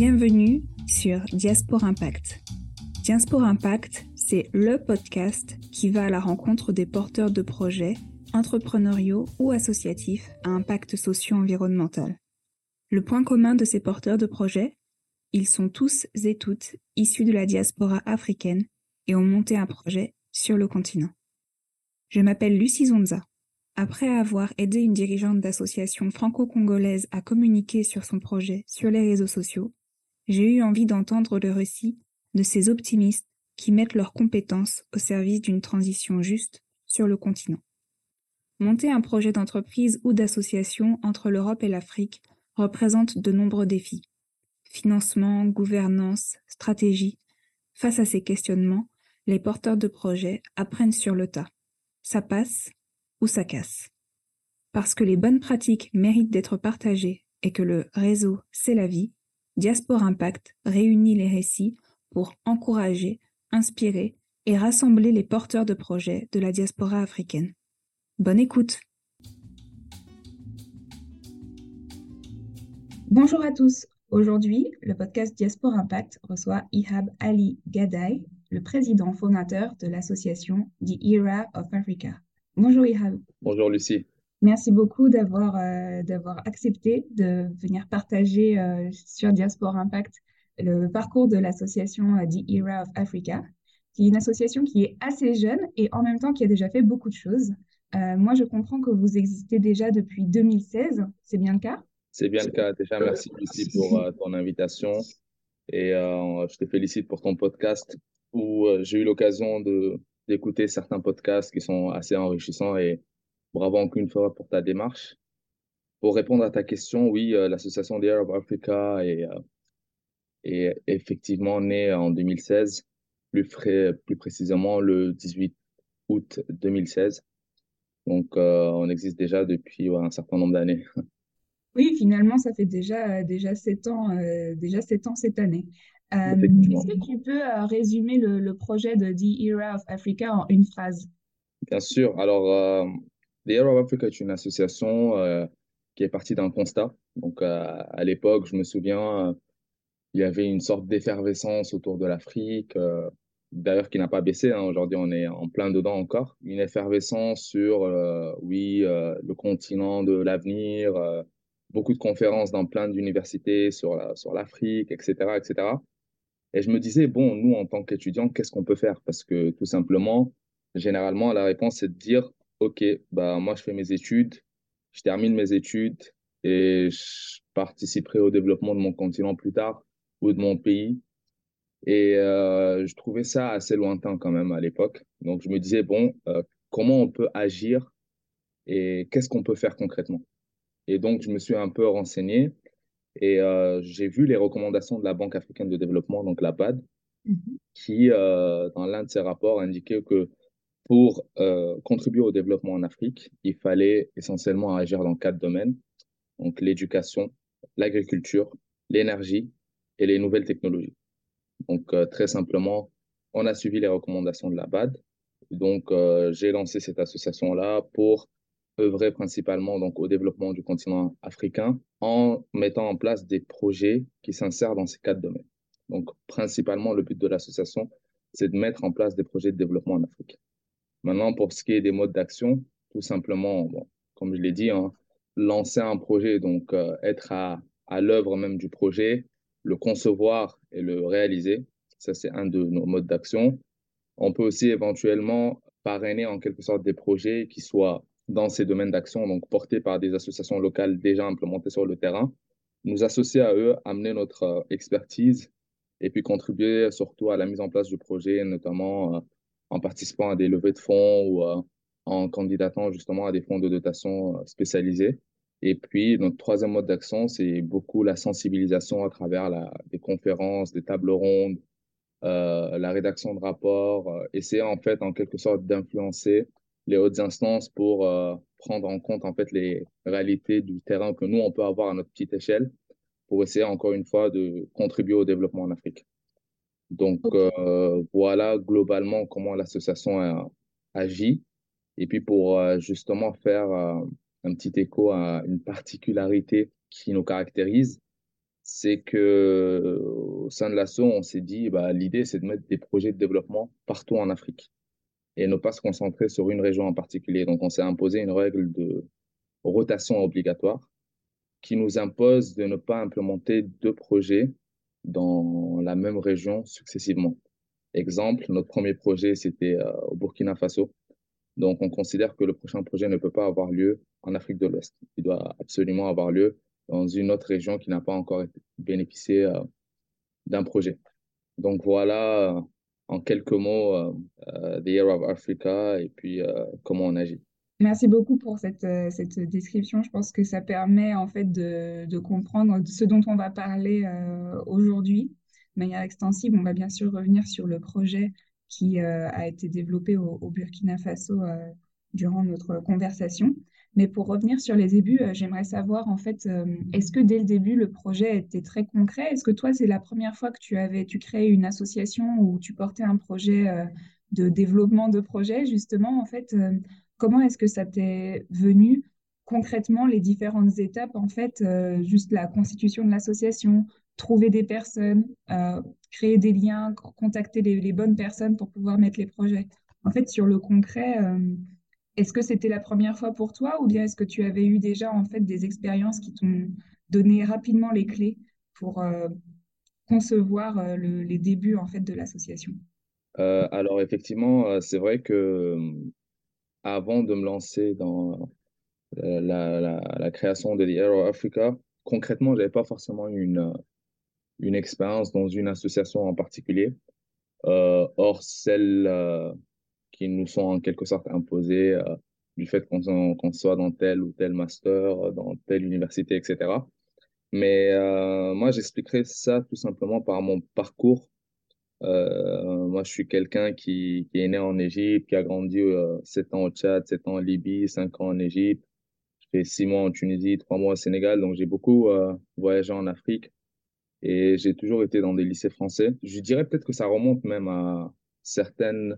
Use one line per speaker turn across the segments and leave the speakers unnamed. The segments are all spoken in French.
Bienvenue sur Diaspora Impact. Diaspora Impact, c'est le podcast qui va à la rencontre des porteurs de projets entrepreneuriaux ou associatifs à impact socio-environnemental. Le point commun de ces porteurs de projets, ils sont tous et toutes issus de la diaspora africaine et ont monté un projet sur le continent. Je m'appelle Lucie Zonza. Après avoir aidé une dirigeante d'association franco-congolaise à communiquer sur son projet sur les réseaux sociaux, j'ai eu envie d'entendre le récit de ces optimistes qui mettent leurs compétences au service d'une transition juste sur le continent. Monter un projet d'entreprise ou d'association entre l'Europe et l'Afrique représente de nombreux défis. Financement, gouvernance, stratégie. Face à ces questionnements, les porteurs de projets apprennent sur le tas. Ça passe ou ça casse. Parce que les bonnes pratiques méritent d'être partagées et que le réseau, c'est la vie, Diaspora Impact réunit les récits pour encourager, inspirer et rassembler les porteurs de projets de la diaspora africaine. Bonne écoute Bonjour à tous. Aujourd'hui, le podcast Diaspora Impact reçoit Ihab Ali Gadai, le président fondateur de l'association The Era of Africa. Bonjour Ihab.
Bonjour Lucie.
Merci beaucoup d'avoir euh, d'avoir accepté de venir partager euh, sur Diaspora Impact le parcours de l'association euh, The Era of Africa, qui est une association qui est assez jeune et en même temps qui a déjà fait beaucoup de choses. moi, je comprends que vous existez déjà depuis 2016, c'est bien le cas?
C'est bien le cas. Déjà, merci Lucie pour ton invitation et je te félicite pour ton podcast où j'ai eu l'occasion d'écouter certains podcasts qui sont assez enrichissants et bravo encore une fois pour ta démarche. Pour répondre à ta question, oui, euh, l'association The Arab Africa est, euh, est effectivement née en 2016, plus, frais, plus précisément le 18 août 2016. Donc, euh, on existe déjà depuis un certain nombre d'années.
Oui, finalement, ça fait déjà, déjà sept ans, déjà sept ans cette année. Euh, est-ce que tu peux euh, résumer le, projet de The Era of Africa en une phrase?
Bien sûr. Alors, euh, The Era of Africa est une association qui est partie d'un constat. Donc, à l'époque, je me souviens, il y avait une sorte d'effervescence autour de l'Afrique, d'ailleurs qui n'a pas baissé. Hein. Aujourd'hui, on est en plein dedans encore. Une effervescence sur, oui, le continent de l'avenir, beaucoup de conférences dans plein d'universités sur l'Afrique, etc., etc. Et je me disais, bon, nous, en tant qu'étudiants, qu'est-ce qu'on peut faire? Parce que tout simplement, généralement, la réponse, c'est de dire, OK, bah, moi, je fais mes études, je termine mes études et je participerai au développement de mon continent plus tard ou de mon pays. Et euh, je trouvais ça assez lointain quand même à l'époque. Donc, je me disais, bon, euh, comment on peut agir et qu'est-ce qu'on peut faire concrètement? Et donc, je me suis un peu renseigné et euh, j'ai vu les recommandations de la Banque africaine de développement, donc la BAD, mhm. qui, dans l'un de ses rapports, indiquait que pour euh, contribuer au développement en Afrique, il fallait essentiellement agir dans quatre domaines, donc l'éducation, l'agriculture, l'énergie et les nouvelles technologies. Donc, très simplement, on a suivi les recommandations de la BAD. Donc, j'ai lancé cette association-là pour œuvrer principalement donc au développement du continent africain en mettant en place des projets qui s'insèrent dans ces quatre domaines. Donc, principalement, le but de l'association, c'est de mettre en place des projets de développement en Afrique. Maintenant, pour ce qui est des modes d'action, tout simplement, comme je l'ai dit, hein, lancer un projet, donc euh, être à, à l'œuvre même du projet, le concevoir et le réaliser, ça c'est un de nos modes d'action. On peut aussi éventuellement parrainer en quelque sorte des projets qui soient dans ces domaines d'action, donc portés par des associations locales déjà implémentées sur le terrain, nous associer à eux, amener notre euh, expertise et puis contribuer surtout à la mise en place du projet, notamment euh, en participant à des levées de fonds ou euh, en candidatant justement à des fonds de dotation spécialisés. Et puis, notre troisième mode d'action, c'est beaucoup la sensibilisation à travers la, des conférences, des tables rondes, euh, la rédaction de rapports, essayer en fait en quelque sorte d'influencer les hautes instances pour euh, prendre en compte en fait les réalités du terrain que nous on peut avoir à notre petite échelle pour essayer encore une fois de contribuer au développement en Afrique. Donc euh, voilà globalement comment l'association agit. Et puis pour euh, justement faire un petit écho à une particularité qui nous caractérise, c'est que au sein de l'ASSO, on s'est dit, bah, l'idée, c'est de mettre des projets de développement partout en Afrique et ne pas se concentrer sur une région en particulier. Donc, on s'est imposé une règle de rotation obligatoire qui nous impose de ne pas implémenter deux projets dans la même région successivement. Exemple, notre premier projet, c'était euh, au Burkina Faso. Donc, on considère que le prochain projet ne peut pas avoir lieu en Afrique de l'Ouest. Il doit absolument avoir lieu dans une autre région qui n'a pas encore bénéficié euh, d'un projet. Donc, voilà, euh, en quelques mots, The Year of Africa et puis comment on agit.
Merci beaucoup pour cette, euh, cette description. Je pense que ça permet en fait de, de comprendre ce dont on va parler euh, aujourd'hui de manière extensive. On va bien sûr revenir sur le projet qui euh, a été développé au, Burkina Faso durant notre conversation. Mais pour revenir sur les débuts, j'aimerais savoir en fait, est-ce que dès le début le projet était très concret? Est-ce que toi c'est la première fois que tu avais, tu créais une association où tu portais un projet de développement de projet justement en fait Comment est-ce que ça t'est venu concrètement les différentes étapes, en fait, euh, juste la constitution de l'association, trouver des personnes, euh, créer des liens, contacter les, bonnes personnes pour pouvoir mettre les projets? En fait, sur le concret, euh, est-ce que c'était la première fois pour toi ou bien est-ce que tu avais eu déjà en fait des expériences qui t'ont donné rapidement les clés pour concevoir les débuts en fait de l'association?
Alors effectivement, c'est vrai que avant de me lancer dans euh, la, création de The Aero Africa, concrètement, je n'avais pas forcément une, une expérience dans une association en particulier. Euh, or, celles euh, qui nous sont en quelque sorte imposées euh, du fait qu'on soit dans tel ou tel master, dans telle université, etc. Mais euh, moi, j'expliquerai ça tout simplement par mon parcours euh, moi, je suis quelqu'un qui, est né en Égypte, qui a grandi euh, 7 ans au Tchad, 7 ans en Libye, 5 ans en Égypte. J'ai fait 6 mois en Tunisie, 3 mois au Sénégal. Donc, j'ai beaucoup euh, voyagé en Afrique et j'ai toujours été dans des lycées français. Je dirais peut-être que ça remonte même à certaines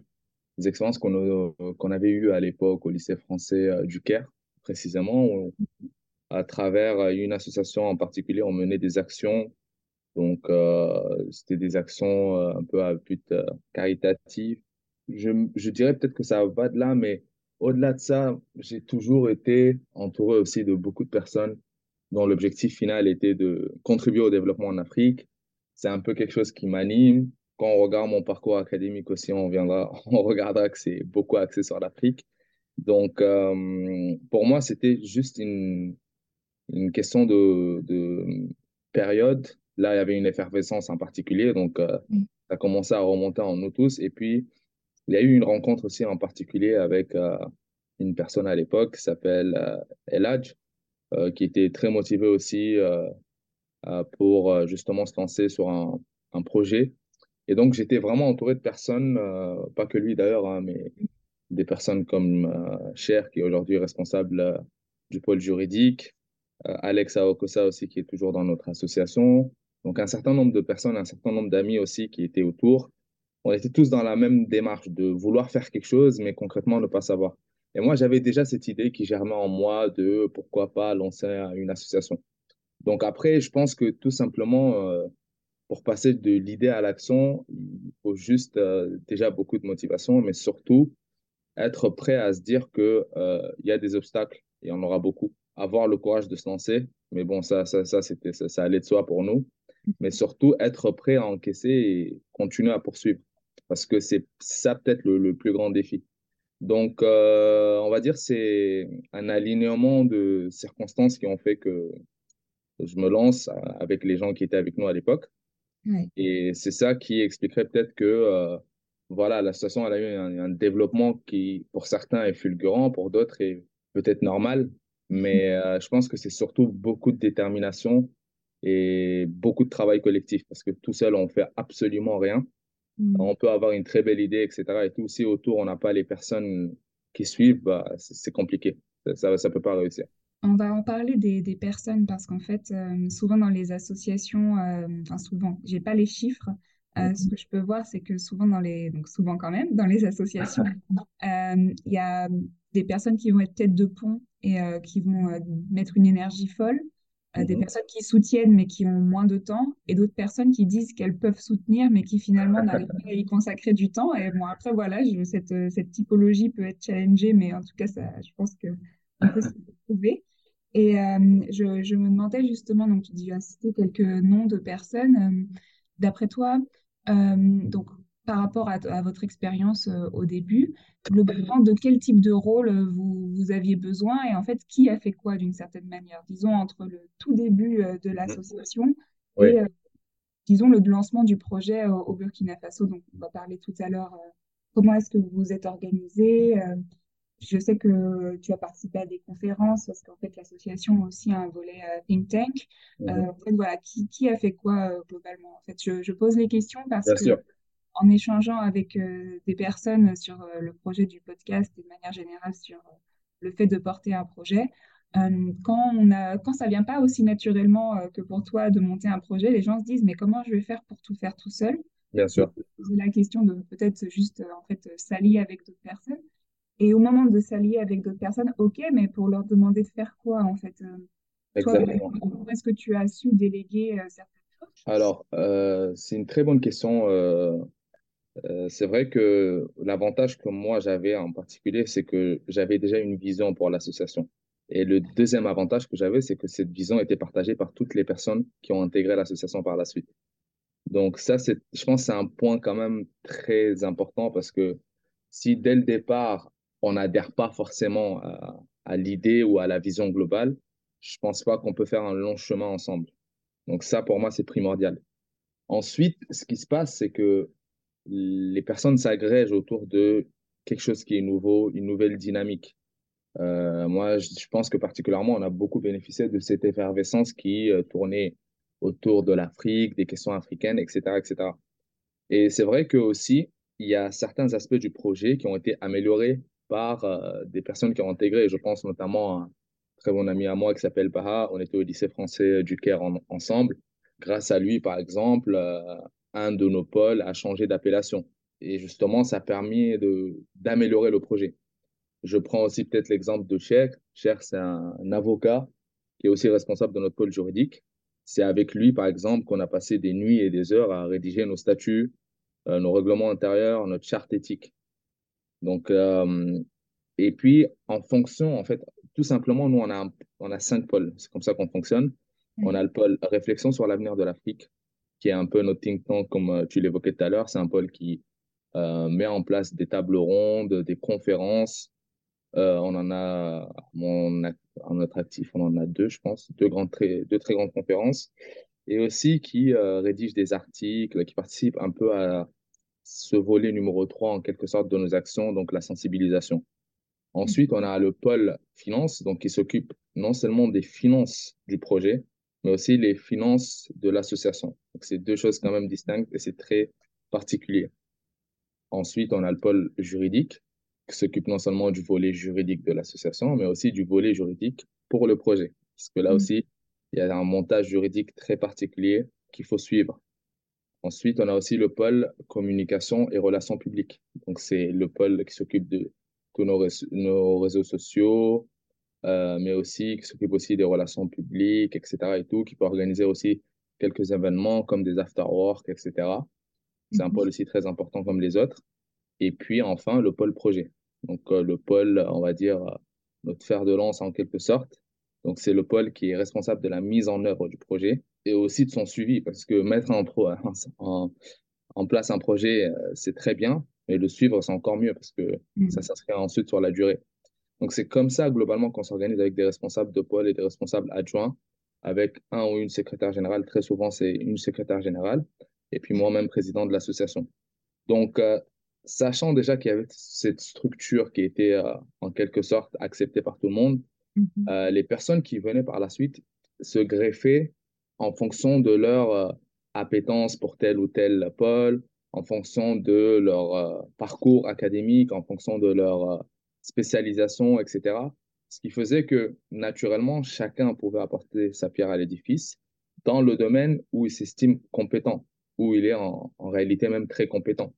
expériences qu'on qu'on avait eues à l'époque au lycée français euh, du Caire, précisément, où, à travers une association en particulier, on menait des actions donc, euh, c'était des actions euh, un peu à but euh, caritatif. Je, je dirais peut-être que ça va de là, mais au-delà de ça, j'ai toujours été entouré aussi de beaucoup de personnes dont l'objectif final était de contribuer au développement en Afrique. C'est un peu quelque chose qui m'anime. Quand on regarde mon parcours académique aussi, on viendra, on regardera que c'est beaucoup axé sur l'Afrique. Donc, pour moi, c'était juste une, une question de, de période Là, il y avait une effervescence en particulier, donc euh, mm. ça a commencé à remonter en nous tous. Et puis, il y a eu une rencontre aussi en particulier avec euh, une personne à l'époque qui s'appelle euh, Eladj, euh, qui était très motivé aussi euh, pour justement se lancer sur un, un projet. Et donc, j'étais vraiment entouré de personnes, pas que lui d'ailleurs, hein, mais des personnes comme Cher, qui est aujourd'hui responsable du pôle juridique, Alex Aokosa aussi, qui est toujours dans notre association, donc, un certain nombre de personnes, un certain nombre d'amis aussi qui étaient autour. On était tous dans la même démarche de vouloir faire quelque chose, mais concrètement ne pas savoir. Et moi, j'avais déjà cette idée qui germait en moi de pourquoi pas lancer une association. Donc après, je pense que tout simplement, euh, pour passer de l'idée à l'action, il faut juste euh, déjà beaucoup de motivation, mais surtout être prêt à se dire que euh, y a des obstacles et en aura beaucoup. Avoir le courage de se lancer, mais bon, ça, ça, ça, ça allait de soi pour nous mais surtout être prêt à encaisser et continuer à poursuivre. Parce que c'est ça peut-être le, le, plus grand défi. Donc, euh, on va dire c'est un alignement de circonstances qui ont fait que je me lance avec les gens qui étaient avec nous à l'époque. Et c'est ça qui expliquerait peut-être que euh, voilà, la situation elle a eu un, un, développement qui, pour certains, est fulgurant, pour d'autres, est peut-être normal. Mais euh, je pense que c'est surtout beaucoup de détermination et beaucoup de travail collectif parce que tout seul, on fait absolument rien. Mm. On peut avoir une très belle idée, etc. Et tout, si autour, on n'a pas les personnes qui suivent, bah, c'est compliqué. Ça ne peut pas réussir.
On va en parler des, des personnes parce qu'en fait, euh, souvent dans les associations, euh, enfin souvent, j'ai pas les chiffres. Euh. Ce que je peux voir, c'est que souvent dans les, donc souvent quand même, dans les associations, euh, il y a des personnes qui vont être tête de pont et qui vont mettre une énergie folle, des
Mhm.
personnes qui soutiennent mais qui ont moins de temps, et d'autres personnes qui disent qu'elles peuvent soutenir mais qui finalement n'arrivent pas à y consacrer du temps. Et bon, après, voilà, je- cette, euh, cette typologie peut être challengée, mais en tout cas, ça, je pense que on peut s'y retrouver. Et euh, je, je me demandais justement, donc tu as cité quelques noms de personnes. euh, d'après toi, euh, donc par rapport à, à votre expérience euh, au début, globalement, de quel type de rôle euh, vous, vous aviez besoin et en fait, qui a fait quoi d'une certaine manière, disons entre le tout début euh, de
Mhm.
l'association
Oui,
et, euh, disons, le lancement du projet au Burkina Faso. Donc, on va parler tout à l'heure, comment est-ce que vous vous êtes organisé. je sais que tu as participé à des conférences parce qu'en fait, l'association a aussi un volet think tank. Euh,
Mhm.
en fait, voilà, qui, qui a fait quoi euh, globalement? En fait, je, je pose les questions parce
bien
que
sûr,
en échangeant avec euh, des personnes sur euh, le projet du podcast et de manière générale sur euh, le fait de porter un projet. Quand on a, quand ça vient pas aussi naturellement que pour toi de monter un projet, les gens se disent, mais comment je vais faire pour tout faire tout seul?
bien sûr,
poser la question de peut-être juste en fait s'allier avec d'autres personnes. Et au moment de s'allier avec d'autres personnes, ok, mais pour leur demander de faire quoi en fait? toi,
exactement.
comment est-ce que tu as su déléguer certaines choses?
Alors, c'est une très bonne question. Euh, c'est vrai que l'avantage que moi j'avais en particulier, c'est que j'avais déjà une vision pour l'association. Et le deuxième avantage que j'avais, c'est que cette vision était partagée par toutes les personnes qui ont intégré l'association par la suite. Donc ça, c'est, je pense c'est un point quand même très important parce que si dès le départ, on n'adhère pas forcément à, à l'idée ou à la vision globale, je pense pas qu'on peut faire un long chemin ensemble. Donc ça, pour moi, c'est primordial. Ensuite, ce qui se passe, c'est que les personnes s'agrègent autour de quelque chose qui est nouveau, une nouvelle dynamique. Euh, moi, je, pense que particulièrement, on a beaucoup bénéficié de cette effervescence qui euh, tournait autour de l'Afrique, des questions africaines, etc., etc. Et c'est vrai que aussi, il y a certains aspects du projet qui ont été améliorés par euh, des personnes qui ont intégré. Je pense notamment à un très bon ami à moi qui s'appelle Baha. On était au lycée français du Caire en- ensemble. Grâce à lui, par exemple, un de nos pôles a changé d'appellation. Et justement, ça a permis d'améliorer le projet. Je prends aussi peut-être l'exemple de Cher. Cher, c'est un, un avocat qui est aussi responsable de notre pôle juridique. C'est avec lui, par exemple, qu'on a passé des nuits et des heures à rédiger nos statuts, euh, nos règlements intérieurs, notre charte éthique. Donc, euh, et puis, en fonction, en fait, tout simplement, nous, on a, on a cinq pôles. C'est comme ça qu'on fonctionne. On a le pôle réflexion sur l'avenir de l'Afrique, qui est un peu notre think tank, comme euh, tu l'évoquais tout à l'heure. C'est un pôle qui euh, met en place des tables rondes, des conférences. Euh, on en a, on a, en notre actif, on en a deux, je pense, deux, grandes, très, deux très grandes conférences. Et aussi qui rédige des articles, qui participe un peu à ce volet numéro 3 en quelque sorte de nos actions, donc la sensibilisation. Ensuite, on a le pôle finance, donc qui s'occupe non seulement des finances du projet, mais aussi les finances de l'association. Donc, c'est deux choses quand même distinctes et c'est très particulier. Ensuite, on a le pôle juridique, qui s'occupe non seulement du volet juridique de l'association, mais aussi du volet juridique pour le projet. Parce que là
Mhm.
aussi, il y a un montage juridique très particulier qu'il faut suivre. Ensuite, on a aussi le pôle communication et relations publiques. Donc, c'est le pôle qui s'occupe de tous nos réseaux sociaux, euh, mais aussi qui s'occupe aussi des relations publiques, etc. et tout, qui peut organiser aussi quelques événements comme des after-work, etc. C'est un
Mhm.
pôle aussi très important comme les autres. Et puis, enfin, le pôle projet. Donc, euh, le pôle, on va dire, euh, notre fer de lance en quelque sorte. Donc, c'est le pôle qui est responsable de la mise en œuvre du projet et aussi de son suivi, parce que mettre en, pro, en, en place un projet, c'est très bien, mais le suivre, c'est encore mieux parce que ça
Mhm.
s'inscrit ensuite sur la durée. Donc, c'est comme ça, globalement, qu'on s'organise avec des responsables de pôle et des responsables adjoints, avec un ou une secrétaire générale. Très souvent, c'est une secrétaire générale, et puis moi-même, président de l'association. Donc, euh, sachant déjà qu'il y avait cette structure qui était euh, en quelque sorte acceptée par tout le monde,
Mhm.
euh, les personnes qui venaient par la suite se greffaient en fonction de leur appétence pour tel ou tel pôle, en fonction de leur parcours académique, en fonction de leur spécialisation, etc. Ce qui faisait que naturellement, chacun pouvait apporter sa pierre à l'édifice dans le domaine où il s'estime compétent, où il est en, en réalité même très compétent.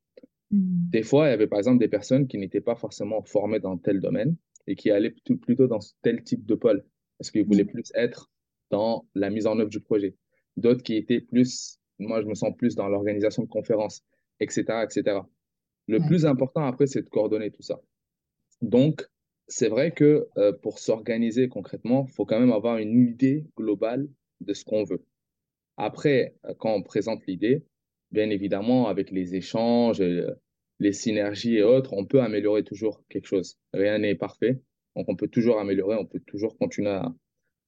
Mhm.
Des fois, il y avait par exemple des personnes qui n'étaient pas forcément formées dans tel domaine et qui allaient plutôt, plutôt dans tel type de pôle parce qu'ils voulaient
Mhm.
plus être dans la mise en œuvre du projet. D'autres qui étaient plus, moi, je me sens plus dans l'organisation de conférences, etc., etc. Le plus important après, c'est de coordonner tout ça. Donc, c'est vrai que euh, pour s'organiser concrètement, il faut quand même avoir une idée globale de ce qu'on veut. Après, euh, quand on présente l'idée, bien évidemment, avec les échanges, euh, les synergies et autres, on peut améliorer toujours quelque chose. Rien n'est parfait. Donc, on peut toujours améliorer, on peut toujours continuer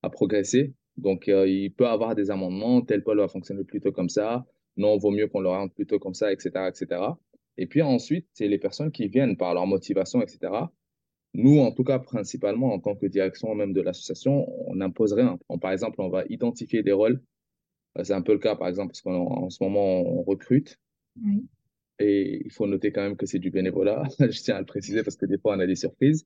à, progresser. Donc, il peut avoir des amendements. Tel pôle va fonctionner plutôt comme ça. Non, vaut mieux qu'on le rende plutôt comme ça, etc., etc. Et puis ensuite, c'est les personnes qui viennent par leur motivation, etc. Nous, en tout cas, principalement, en tant que direction même de l'association, on n'impose rien. par exemple, on va identifier des rôles. Euh, c'est un peu le cas, par exemple, parce qu'en ce moment, on recrute. Et il faut noter quand même que c'est du bénévolat. Je tiens à le préciser parce que des fois, on a des surprises.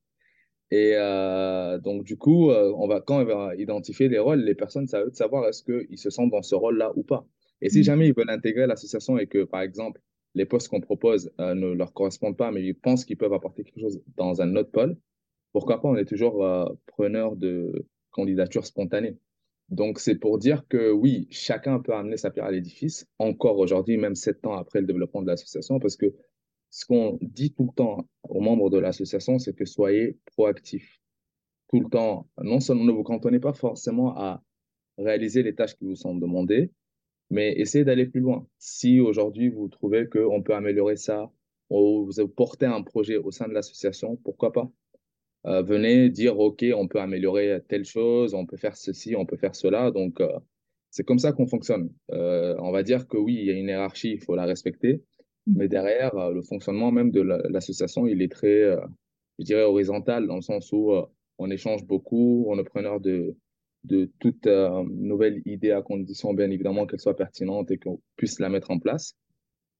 Et euh, donc, du coup, euh, on va, quand on va identifier les rôles, les personnes, ça veut savoir est-ce qu'ils se sentent dans ce rôle-là ou pas. Et si jamais ils veulent intégrer l'association et que, par exemple, les postes qu'on propose euh, ne leur correspondent pas, mais ils pensent qu'ils peuvent apporter quelque chose dans un autre pôle, pourquoi pas, on est toujours euh, preneur de candidatures spontanées. Donc, c'est pour dire que oui, chacun peut amener sa pierre à l'édifice, encore aujourd'hui, même sept ans après le développement de l'association, parce que ce qu'on dit tout le temps aux membres de l'association, c'est que soyez proactifs. Tout le temps, non seulement ne vous cantonnez pas forcément à réaliser les tâches qui vous sont demandées, mais essayez d'aller plus loin. Si aujourd'hui vous trouvez qu'on peut améliorer ça, ou vous portez un projet au sein de l'association, pourquoi pas? Euh, Venez dire, OK, on peut améliorer telle chose, on peut faire ceci, on peut faire cela. Donc, euh, c'est comme ça qu'on fonctionne. Euh, on va dire que oui, il y a une hiérarchie, il faut la respecter, mais derrière, le fonctionnement même de l'association, il est très, je dirais, horizontal, dans le sens où on échange beaucoup, on est preneur de, de toute euh, nouvelle idée à condition, bien évidemment, qu'elle soit pertinente et qu'on puisse la mettre en place.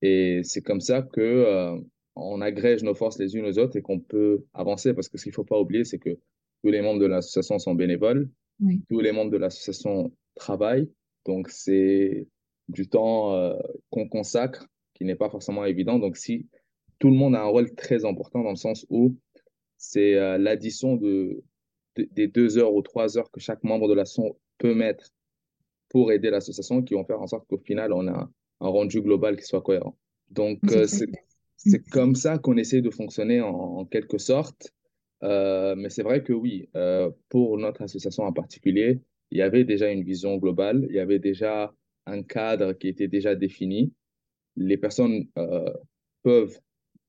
Et c'est comme ça que euh, on agrège nos forces les unes aux autres et qu'on peut avancer. Parce que ce qu'il ne faut pas oublier, c'est que tous les membres de l'association sont bénévoles, tous les membres de l'association travaillent. Donc, c'est du temps euh, qu'on consacre qui n'est pas forcément évident. Donc, si tout le monde a un rôle très important dans le sens où c'est l'addition de des deux heures ou trois heures que chaque membre de l'association peut mettre pour aider l'association qui vont faire en sorte qu'au final, on a un, rendu global qui soit cohérent. Donc, euh, c'est comme ça qu'on essaie de fonctionner en, quelque sorte. Euh, mais c'est vrai que oui, euh, pour notre association en particulier, il y avait déjà une vision globale, il y avait déjà un cadre qui était déjà défini. Les personnes peuvent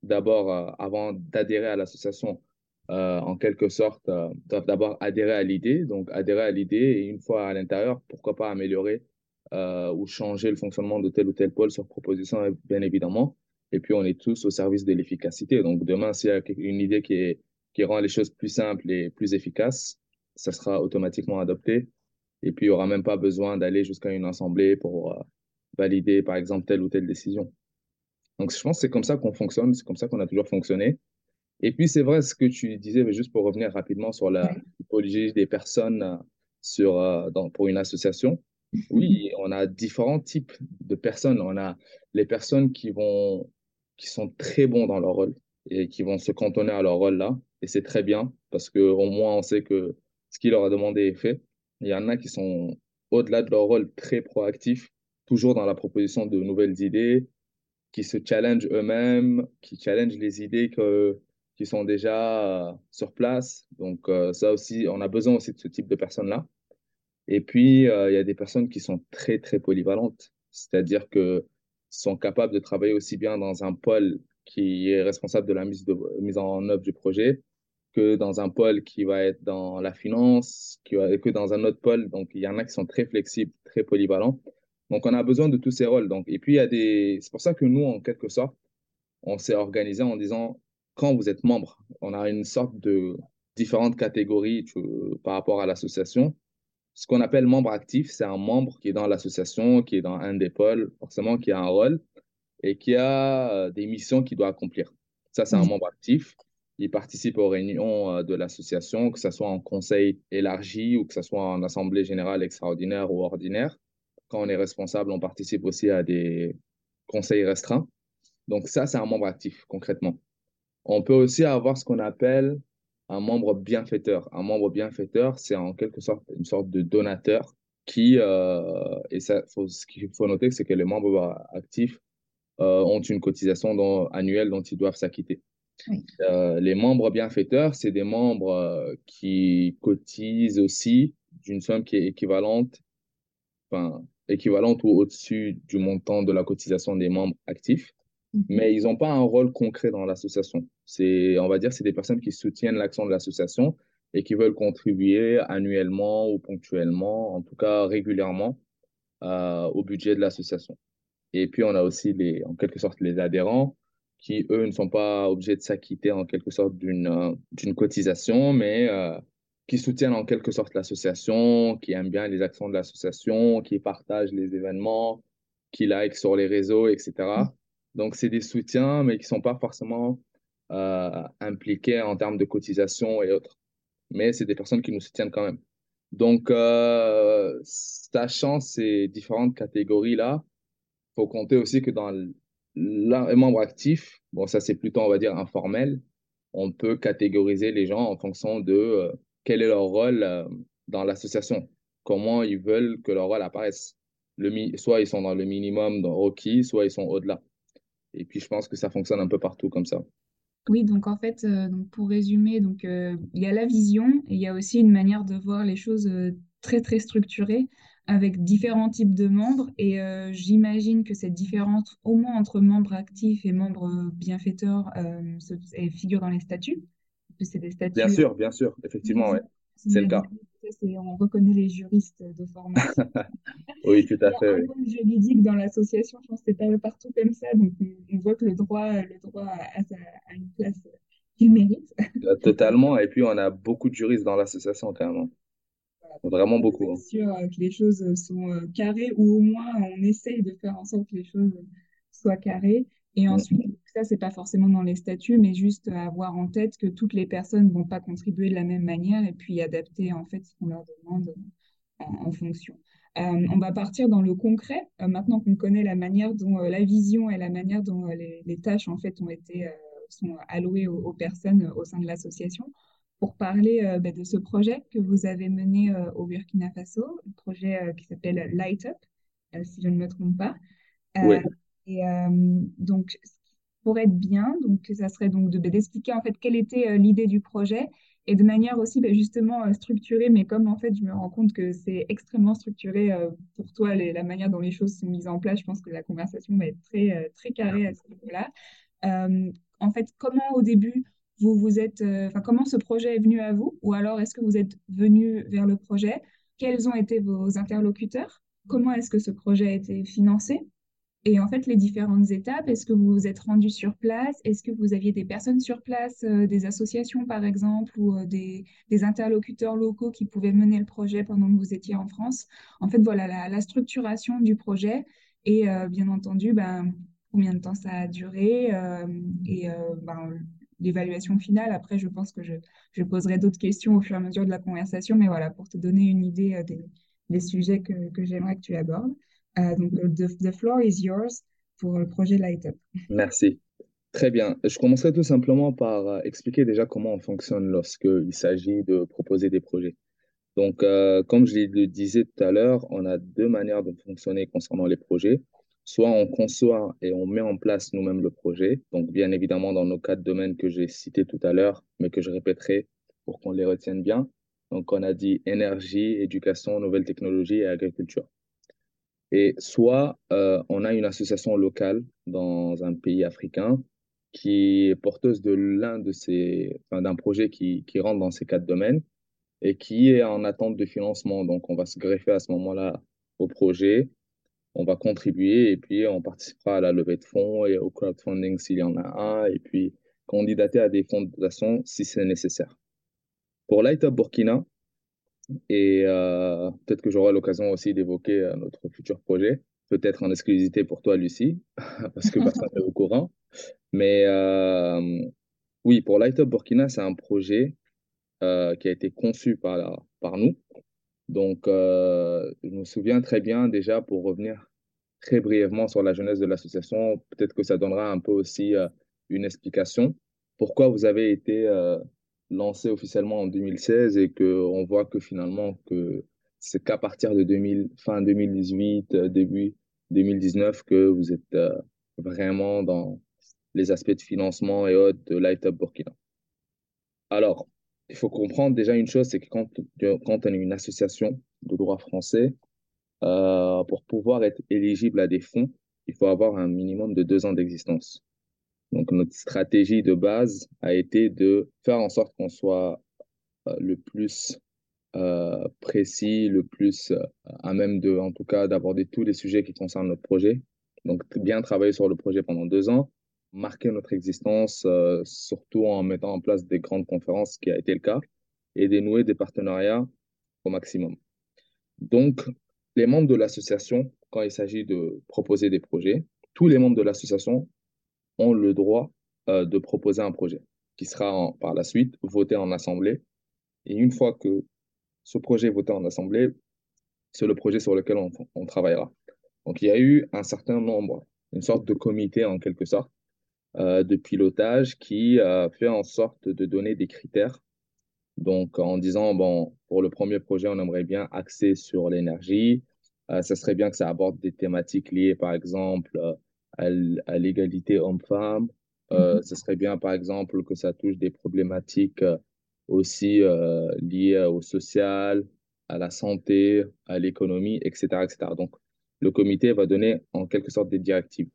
d'abord, avant d'adhérer à l'association, euh, en quelque sorte, euh, doivent d'abord adhérer à l'idée. Donc, adhérer à l'idée et une fois à l'intérieur, pourquoi pas améliorer euh, ou changer le fonctionnement de tel ou tel pôle sur proposition, bien évidemment. Et puis, on est tous au service de l'efficacité. Donc, demain, s'il y a une idée qui rend les choses plus simples et plus efficaces, ça sera automatiquement adopté. Et puis, il n'y aura même pas besoin d'aller jusqu'à une assemblée pour valider, par exemple, telle ou telle décision. Donc, je pense que c'est comme ça qu'on fonctionne, c'est comme ça qu'on a toujours fonctionné. Et puis, c'est vrai ce que tu disais, mais juste pour revenir rapidement sur la typologie des personnes euh, sur, euh, dans, pour une association. Oui, on a différents types de personnes. On a les personnes qui, vont, qui sont très bons dans leur rôle et qui vont se cantonner à leur rôle là. Et c'est très bien parce qu'au moins, on sait que ce qui leur a demandé est fait. Il y en a qui sont au-delà de leur rôle très proactifs, toujours dans la proposition de nouvelles idées, qui se challengent eux-mêmes, qui challengent les idées que qui sont déjà euh, sur place. Donc, euh, ça aussi, on a besoin aussi de ce type de personnes-là. Et puis, euh, il y a des personnes qui sont très, très polyvalentes, c'est-à-dire que sont capables de travailler aussi bien dans un pôle qui est responsable de la mise, de, mise en œuvre du projet que dans un pôle qui va être dans la finance, que dans un autre pôle. Donc, il y en a qui sont très flexibles, très polyvalents. Donc, on a besoin de tous ces rôles. Donc, et puis, il y a des... C'est pour ça que nous, en quelque sorte, on s'est organisé en disant, quand vous êtes membre, on a une sorte de différentes catégories par rapport à l'association. Ce qu'on appelle membre actif, c'est un membre qui est dans l'association, qui est dans un des pôles, forcément qui a un rôle et qui a euh, des missions qu'il doit accomplir. Ça, c'est un membre actif. Il participe aux réunions euh, de l'association, que ce soit en conseil élargi ou que ce soit en assemblée générale extraordinaire ou ordinaire. Quand on est responsable, on participe aussi à des conseils restreints. Donc ça, c'est un membre actif, concrètement. On peut aussi avoir ce qu'on appelle un membre bienfaiteur. Un membre bienfaiteur, c'est en quelque sorte une sorte de donateur qui, et ça, ce qu'il faut noter, c'est que les membres actifs ont une cotisation annuelle dont ils doivent s'acquitter. les membres bienfaiteurs, c'est des membres qui cotisent aussi d'une somme qui est équivalente, enfin, équivalente ou au-dessus du montant de la cotisation des membres actifs, mhm. mais ils n'ont pas un rôle concret dans l'association. C'est, on va dire, c'est des personnes qui soutiennent l'action de l'association et qui veulent contribuer annuellement ou ponctuellement, en tout cas régulièrement, euh, au budget de l'association. Et puis, on a aussi les, en quelque sorte les adhérents qui, eux, ne sont pas obligés de s'acquitter en quelque sorte d'une euh, d'une cotisation, mais euh, qui soutiennent en quelque sorte l'association, qui aiment bien les actions de l'association, qui partagent les événements, qui like sur les réseaux, etc. Donc, c'est des soutiens, mais qui ne sont pas forcément euh, impliqués en termes de cotisation et autres. Mais c'est des personnes qui nous soutiennent quand même. Donc, euh, sachant ces différentes catégories-là, il faut compter aussi que dans les membres actifs, bon, ça c'est plutôt, on va dire, informel, on peut catégoriser les gens en fonction de euh, quel est leur rôle dans l'association, comment ils veulent que leur rôle apparaisse. Le, soit ils sont dans le minimum requis, soit ils sont au-delà. Et puis, je pense que ça fonctionne un peu partout comme ça.
Oui, donc en fait, euh, donc pour résumer, donc, euh, il y a la vision et il y a aussi une manière de voir les choses très, très structurées avec différents types de membres. Et j'imagine que cette différence, au moins entre membres actifs et membres bienfaiteurs, figure dans les statuts
c'est des statuts. Bien sûr, bien sûr, effectivement, ouais. C'est le cas.
On reconnaît les juristes de formation.
oui, tout à fait.
Oui. juridique dans l'association, je pense que c'est pas partout comme ça. Donc, on, voit que le droit, le droit a, a une place qu'il mérite.
Totalement. Et puis, on a beaucoup de juristes dans l'association, carrément. Vraiment beaucoup.
C'est hein. sûr que les choses sont euh, carrées ou au moins on essaye de faire en sorte que les choses soient carrées. Et ensuite, ça, c'est pas forcément dans les statuts, mais juste avoir en tête que toutes les personnes ne vont pas contribuer de la même manière et puis adapter en fait ce qu'on leur demande en, fonction. Euh, on va partir dans le concret, euh, maintenant qu'on connaît la manière dont euh, la vision et la manière dont les, tâches en fait ont été sont allouées aux, personnes au sein de l'association, pour parler bah, de ce projet que vous avez mené au Burkina Faso, le projet qui s'appelle Light Up, si je ne me trompe pas. Et euh, donc, pour être bien, donc ça serait donc bah, d'expliquer en fait quelle était euh, l'idée du projet et de manière aussi bah, justement euh, structurée, mais comme en fait je me rends compte que c'est extrêmement structuré pour toi, la manière dont les choses sont mises en place, je pense que la conversation va être très, très carrée à ce niveau-là. en fait, comment au début vous vous êtes, enfin comment ce projet est venu à vous, ou alors est-ce que vous êtes venu vers le projet? Quels ont été vos interlocuteurs? Comment est-ce que ce projet a été financé? Et en fait, les différentes étapes, est-ce que vous vous êtes rendu sur place? Est-ce que vous aviez des personnes sur place, euh, des associations par exemple, ou euh, des, interlocuteurs locaux qui pouvaient mener le projet pendant que vous étiez en France? En fait, voilà la, structuration du projet et euh, bien entendu, ben, combien de temps ça a duré et ben, l'évaluation finale. Après, je pense que je, poserai d'autres questions au fur et à mesure de la conversation, mais voilà, pour te donner une idée des, sujets que, que j'aimerais que tu abordes. Euh, donc, the, floor is yours pour le projet Light Up.
Merci. Très bien. Je commencerai tout simplement par euh, expliquer déjà comment on fonctionne lorsqu'il s'agit de proposer des projets. Donc, euh, comme je le disais tout à l'heure, on a deux manières de fonctionner concernant les projets. Soit on conçoit et on met en place nous-mêmes le projet. Donc, bien évidemment, dans nos quatre domaines que j'ai cités tout à l'heure, mais que je répéterai pour qu'on les retienne bien. Donc, on a dit énergie, éducation, nouvelles technologies et agriculture. Et soit euh, on a une association locale dans un pays africain qui est porteuse de l'un de ces, enfin, d'un projet qui, qui rentre dans ces quatre domaines et qui est en attente de financement. Donc, on va se greffer à ce moment-là au projet, on va contribuer et puis on participera à la levée de fonds et au crowdfunding s'il y en a un, et puis candidater à des fondations si c'est nécessaire. Pour Light Up Burkina, et euh, peut-être que j'aurai l'occasion aussi d'évoquer euh, notre futur projet, peut-être en exclusivité pour toi, Lucie, parce que personne n'est au courant. Mais euh, oui, pour Light Up Burkina, c'est un projet qui a été conçu par, par nous. Donc, je me souviens très bien déjà, pour revenir très brièvement sur la jeunesse de l'association, peut-être que ça donnera un peu aussi une explication. Pourquoi vous avez été lancé officiellement en 2016 et qu'on voit que finalement que c'est qu'à partir de 2000, fin 2018, début 2019 que vous êtes vraiment dans les aspects de financement et autres de Light Up Burkina. Alors, il faut comprendre déjà une chose, c'est que quand, quand on est une association de droit français, euh, pour pouvoir être éligible à des fonds, il faut avoir un minimum de deux ans d'existence. Donc, notre stratégie de base a été de faire en sorte qu'on soit euh, le plus euh, précis, le plus à même de, en tout cas, d'aborder tous les sujets qui concernent notre projet. Donc, bien travailler sur le projet pendant deux ans, marquer notre existence, euh, surtout en mettant en place des grandes conférences, ce qui a été le cas, et dénouer des partenariats au maximum. Donc, les membres de l'association, quand il s'agit de proposer des projets, tous les membres de l'association ont le droit euh, de proposer un projet qui sera par la suite voté en assemblée. Et une fois que ce projet est voté en assemblée, c'est le projet sur lequel on, travaillera. Donc, il y a eu un certain nombre, une sorte de comité en quelque sorte, euh, de pilotage qui a fait en sorte de donner des critères. Donc, en disant, bon, pour le premier projet, on aimerait bien axer sur l'énergie. Euh, ça serait bien que ça aborde des thématiques liées, par exemple, euh, à l'égalité homme-femme. Euh, Ce mm-hmm. serait bien, par exemple, que ça touche des problématiques aussi liées au social, à la santé, à l'économie, etc., etc. Donc, le comité va donner en quelque sorte des directives.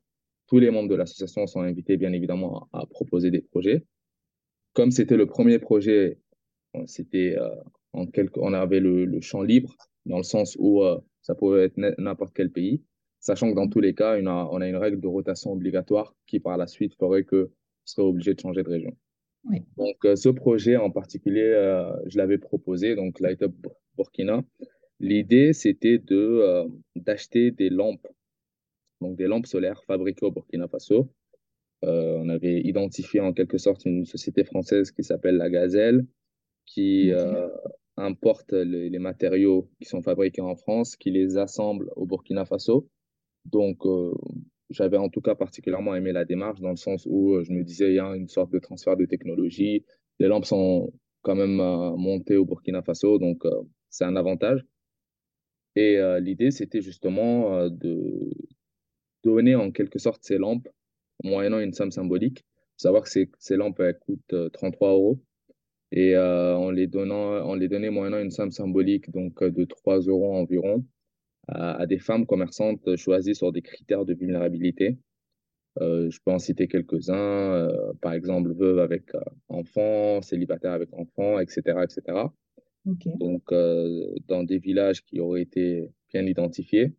Tous les membres de l'association sont invités, bien évidemment, à, proposer des projets. Comme c'était le premier projet, c'était euh, en quelque, on avait le, champ libre, dans le sens où euh, ça pouvait être n'importe quel pays, sachant que dans tous les cas, on a, on a une règle de rotation obligatoire qui, par la suite, ferait que je serais obligé de changer de région. Donc, euh, ce projet en particulier, je l'avais proposé, donc Light Up Burkina. L'idée, c'était de d'acheter des lampes donc des lampes solaires fabriquées au Burkina Faso. Euh, on avait identifié en quelque sorte une société française qui s'appelle La Gazelle, qui euh, importe les, matériaux qui sont fabriqués en France, qui les assemble au Burkina Faso. Donc, euh, j'avais en tout cas particulièrement aimé la démarche dans le sens où je me disais, il y a une sorte de transfert de technologie. Les lampes sont quand même montées au Burkina Faso, donc c'est un avantage. Et l'idée, c'était justement de, donner en quelque sorte ces lampes moyennant une somme symbolique. Faut savoir que ces, lampes elles coûtent 33 euh, euros et euh, en, les donnant, on les donnait moyennant une somme symbolique donc euh, de 3 euros environ à, des femmes commerçantes choisies sur des critères de vulnérabilité. je peux en citer quelques-uns, par exemple veuve avec enfants, célibataire avec enfants, etc. etc. Donc, dans des villages qui auraient été bien identifiés.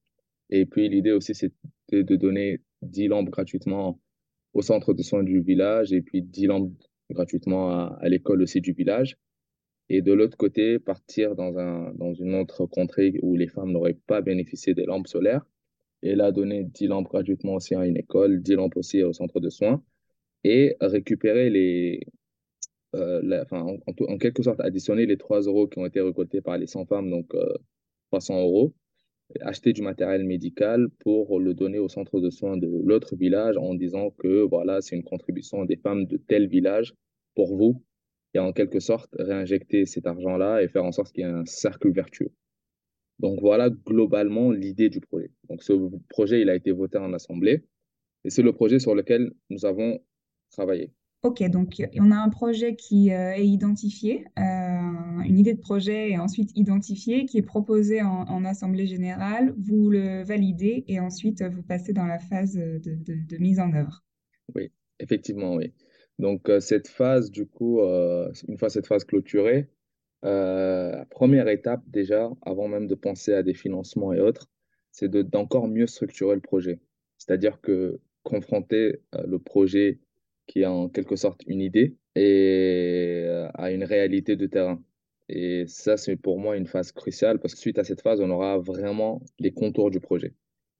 Et puis, l'idée aussi, c'est de donner 10 lampes gratuitement au centre de soins du village et puis 10 lampes gratuitement à, à l'école aussi du village. Et de l'autre côté, partir dans, un, dans une autre contrée où les femmes n'auraient pas bénéficié des lampes solaires. Et là, donner 10 lampes gratuitement aussi à une école, 10 lampes aussi au centre de soins. Et récupérer les. Euh, enfin, en, quelque sorte, additionner les 3 euros qui ont été récoltés par les 100 femmes, donc 300 euh, euros, acheter du matériel médical pour le donner au centre de soins de l'autre village en disant que voilà, c'est une contribution des femmes de tel village pour vous et en quelque sorte réinjecter cet argent-là et faire en sorte qu'il y ait un cercle vertueux. Donc voilà globalement l'idée du projet. Donc ce projet, il a été voté en assemblée et c'est le projet sur lequel nous avons travaillé.
Ok, donc on a un projet qui euh, est identifié, euh, une idée de projet est ensuite identifiée, qui est proposée en, assemblée générale, vous le validez et ensuite vous passez dans la phase de, mise en œuvre.
Oui, effectivement, oui. Donc euh, cette phase, du coup, une fois cette phase clôturée, la première étape déjà, avant même de penser à des financements et autres, c'est d'encore mieux structurer le projet. C'est-à-dire que confronter le projet qui est en quelque sorte une idée et euh, à une réalité de terrain. Et ça, c'est pour moi une phase cruciale parce que suite à cette phase, on aura vraiment les contours du projet.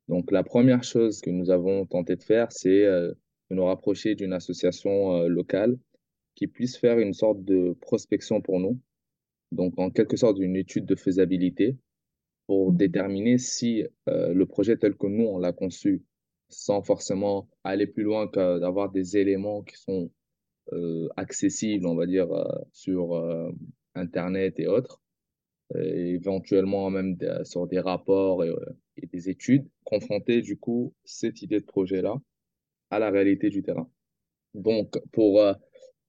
Donc, la première chose que nous avons tenté de faire, c'est euh, de nous rapprocher d'une association euh, locale qui puisse faire une sorte de prospection pour nous. Donc, en quelque sorte, une étude de faisabilité pour mmh. déterminer si le projet tel que nous, on l'a conçu, sans forcément aller plus loin que d'avoir des éléments qui sont euh, accessibles, on va dire, euh, sur euh, Internet et autres. et éventuellement même sur des rapports et, et, des études, confronter du coup cette idée de projet-là à la réalité du terrain. Donc, pour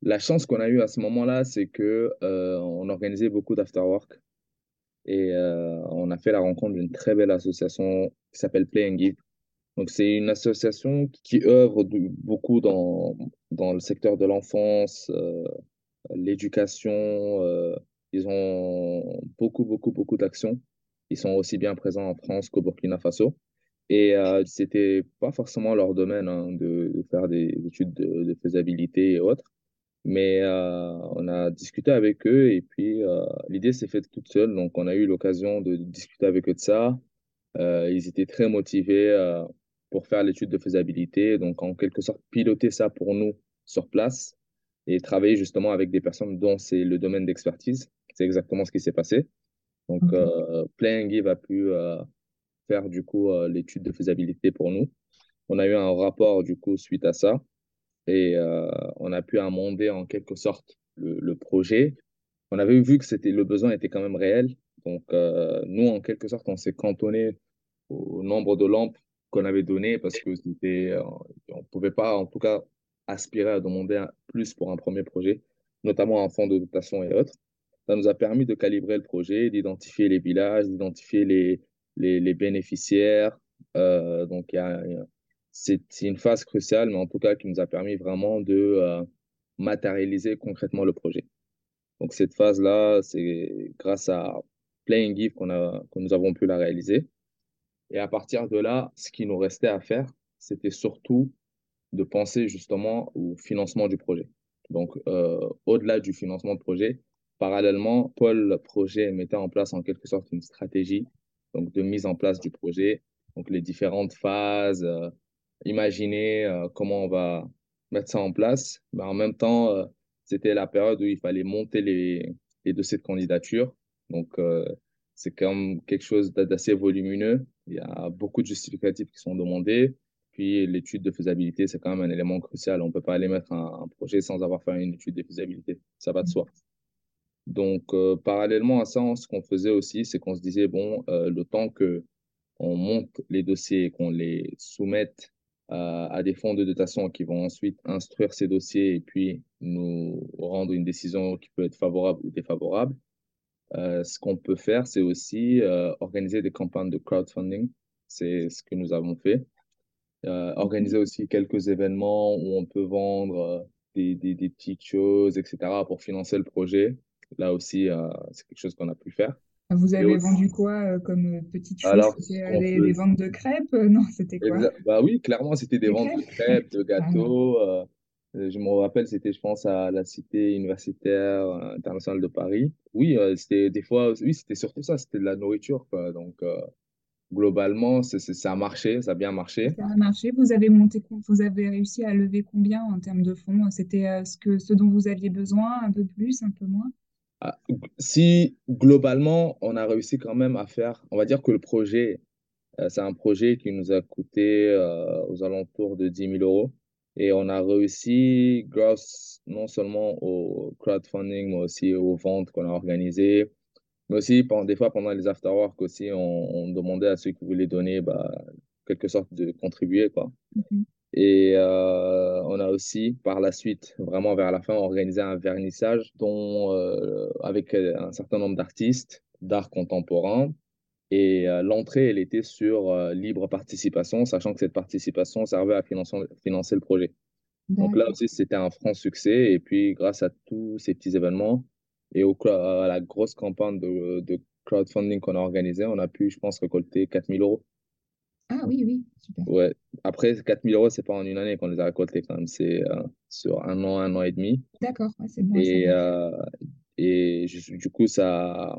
la chance qu'on a eue à ce moment-là, c'est que on organisait beaucoup d'afterwork et on a fait la rencontre d'une très belle association qui s'appelle Play and Give. Donc, c'est une association qui œuvre beaucoup dans, dans le secteur de l'enfance, l'éducation. ils ont beaucoup, beaucoup, beaucoup d'actions. Ils sont aussi bien présents en France qu'au Burkina Faso. Et euh, c'était pas forcément leur domaine hein, de, de, faire des études de, de faisabilité et autres. Mais euh, on a discuté avec eux et puis euh, l'idée s'est faite toute seule. Donc on a eu l'occasion de discuter avec eux de ça. Euh, ils étaient très motivés euh, pour faire l'étude de faisabilité. Donc en quelque sorte, piloter ça pour nous sur place et travailler justement avec des personnes dont c'est le domaine d'expertise. C'est exactement ce qui s'est passé. Donc, okay. euh, Play Give a pu euh, faire du coup euh, l'étude de faisabilité pour nous. On a eu un rapport du coup suite à ça et euh, on a pu amender en quelque sorte le, projet. On avait vu que c'était le besoin était quand même réel. Donc, euh, nous, en quelque sorte, on s'est cantonné au nombre de lampes qu'on avait donné parce que c'était, on pouvait pas, en tout cas, aspirer à demander plus pour un premier projet, notamment en fonds de dotation et autres. Ça nous a permis de calibrer le projet, d'identifier les villages, d'identifier les, les, bénéficiaires. Euh, donc, c'est une phase cruciale, mais en tout cas qui nous a permis vraiment de euh, matérialiser concrètement le projet. Donc, cette phase-là, c'est grâce à Playing Give qu'on a, que nous avons pu la réaliser. Et à partir de là, ce qui nous restait à faire, c'était surtout de penser justement au financement du projet. Donc, euh, au-delà du financement de projet, Parallèlement, Paul Projet mettait en place en quelque sorte une stratégie donc de mise en place du projet, donc les différentes phases, euh, imaginer euh, comment on va mettre ça en place. Mais en même temps, euh, c'était la période où il fallait monter les, les dossiers de candidature. Donc, c'est quand même quelque chose d'assez volumineux. Il y a beaucoup de justificatifs qui sont demandés. Puis l'étude de faisabilité, c'est quand même un élément crucial. On ne peut pas aller mettre un, un, projet sans avoir fait une étude de faisabilité. Ça va de soi. Donc, euh, parallèlement à ça, ce qu'on faisait aussi, c'est qu'on se disait, bon, euh, le temps que on monte les dossiers et qu'on les soumette à, à, des fonds de dotation qui vont ensuite instruire ces dossiers et puis nous rendre une décision qui peut être favorable ou défavorable, euh, ce qu'on peut faire, c'est aussi euh, organiser des campagnes de crowdfunding. C'est ce que nous avons fait. Euh, organiser aussi quelques événements où on peut vendre des, des, des petites choses, etc., pour financer le projet. Là aussi, euh, c'est quelque chose qu'on a pu faire.
Vous avez aussi... vendu quoi euh, comme petite chose? Des, ventes de crêpes? Non, c'était quoi?
Exact. Bah oui, clairement, c'était des, ventes crêpes? de crêpes, de gâteaux. Ah, euh, je me rappelle, c'était, je pense, à la cité universitaire internationale de Paris. Oui, euh, c'était des fois, oui, c'était surtout ça, c'était de la nourriture. Quoi. Donc, euh, globalement, c est, c est, ça a marché, ça a bien marché.
Ça a marché. Vous avez monté, vous avez réussi à lever combien en termes de fonds? C'était ce, que, ce dont vous aviez besoin, un peu plus, un peu moins?
Si globalement, on a réussi quand même à faire, on va dire que le projet, euh, c'est un projet qui nous a coûté euh, aux alentours de 10 000 euros. Et on a réussi grâce non seulement au crowdfunding, mais aussi aux ventes qu'on a organisées. Mais aussi, des fois, pendant les afterworks aussi, on, demandait à ceux qui voulaient donner, bah, quelque sorte de contribuer, quoi. Mm -hmm. Et euh, on a aussi, par la suite, vraiment vers la fin, organisé un vernissage dont, euh, avec un certain nombre d'artistes d'art contemporain. Et euh, l'entrée, elle était sur euh, libre participation, sachant que cette participation servait à financer, financer le projet. Donc là aussi, c'était un franc succès. Et puis, grâce à tous ces petits événements et au, à la grosse campagne de, de crowdfunding qu'on a organisée, on a pu, je pense, récolter 4000 euros.
Ah oui, oui, super.
Ouais. Après, 4000 euros, c'est pas en une année qu'on les a récoltés quand même. C'est euh, sur un an, un an et demi.
D'accord, ouais, c'est bon.
Et, euh, et du coup, ça,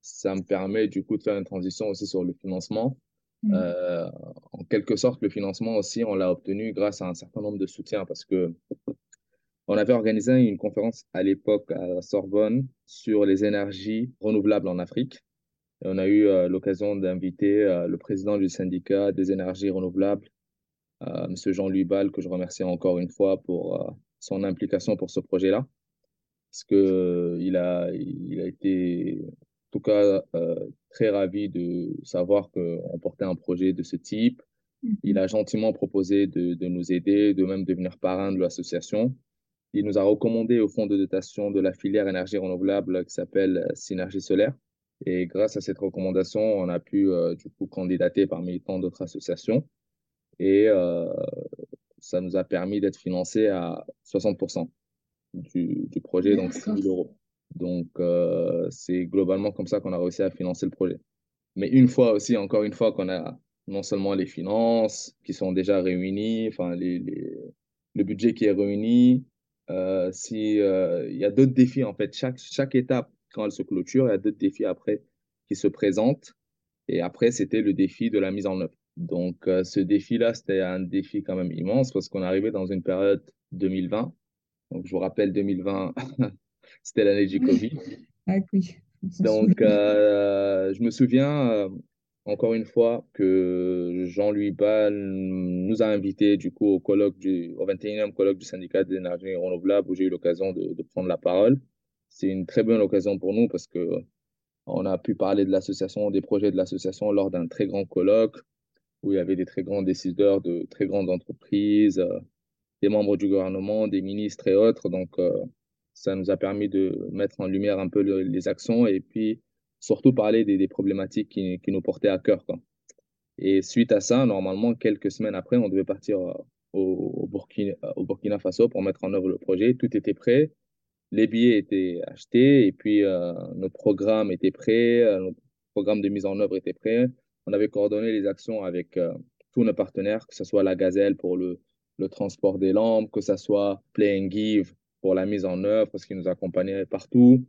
ça me permet du coup de faire une transition aussi sur le financement. Mmh. Euh, en quelque sorte, le financement aussi, on l'a obtenu grâce à un certain nombre de soutiens parce que on avait organisé une conférence à l'époque à la Sorbonne sur les énergies renouvelables en Afrique. Et on a eu euh, l'occasion d'inviter euh, le président du syndicat des énergies renouvelables, euh, M. Jean-Louis Ball, que je remercie encore une fois pour son implication pour ce projet-là. Parce que il a, il a été tout cas très ravi de savoir qu'on portait un projet de ce type. Il a gentiment proposé de, de nous aider, de même devenir parrain de l'association. Il nous a recommandé au fonds de dotation de la filière énergie renouvelable qui s'appelle Synergie solaire. Et grâce à cette recommandation, on a pu du coup candidater parmi tant d'autres associations. Et euh, ça nous a permis d'être financé à 60% du, du projet, donc 6 000 euros. Donc, euh, c'est globalement comme ça qu'on a réussi à financer le projet. Mais une fois aussi, encore une fois, qu'on a non seulement les finances qui sont déjà réunies, enfin, les, les, le budget qui est réuni, euh, si, euh, y a d'autres défis, en fait. Chaque, chaque étape, quand elle se clôture, il y a d'autres défis après qui se présentent. Et après, c'était le défi de la mise en œuvre. Donc, euh, ce défi-là, c'était un défi quand même immense parce qu'on arrivait dans une période 2020. Donc, je vous rappelle, 2020, c'était l'année du Covid.
Ah oui.
Donc, euh, je me souviens, euh, encore une fois, que Jean-Louis Ball nous a invités du coup au colloque du, au 21e colloque du syndicat d'énergie renouvelable où j'ai eu l'occasion de, de, prendre la parole. C'est une très bonne occasion pour nous parce que on a pu parler de l'association, des projets de l'association lors d'un très grand colloque où il y avait des très grands décideurs de très grandes entreprises, euh, des membres du gouvernement, des ministres et autres. Donc, euh, ça nous a permis de mettre en lumière un peu le, les actions et puis surtout parler des, problématiques qui, nous portaient à cœur. Et suite à ça, normalement, quelques semaines après, on devait partir euh, au, Burkina, au Burkina Faso pour mettre en œuvre le projet. Tout était prêt. Les billets étaient achetés et puis euh, notre programme était prêt, euh, notre programme de mise en œuvre était prêt on avait coordonné les actions avec euh, tous nos partenaires, que ce soit la Gazelle pour le, transport des lampes, que ce soit Play and Give pour la mise en œuvre, parce qu'ils nous accompagnaient partout.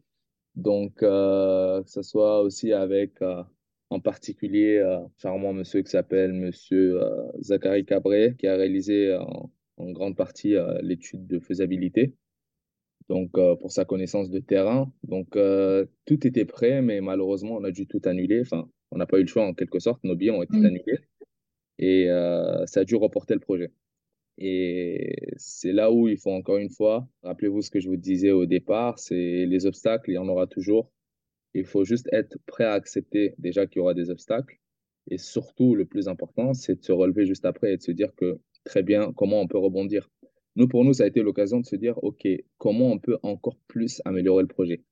Donc, euh, que ce soit aussi avec, euh, en particulier, euh, charmant monsieur qui s'appelle monsieur Zachary Cabré, qui a réalisé en, grande partie l'étude de faisabilité. Donc, euh, pour sa connaissance de terrain. Donc, tout était prêt, mais malheureusement, on a dû tout annuler. Enfin, on n'a pas eu le choix en quelque sorte. Nos billets ont été mmh. annulés et euh, ça a dû reporter le projet. Et c'est là où il faut encore une fois, rappelez-vous ce que je vous disais au départ, c'est les obstacles, il y en aura toujours. Il faut juste être prêt à accepter déjà qu'il y aura des obstacles. Et surtout, le plus important, c'est de se relever juste après et de se dire que très bien, comment on peut rebondir? Nous, pour nous, ça a été l'occasion de se dire, OK, comment on peut encore plus améliorer le projet?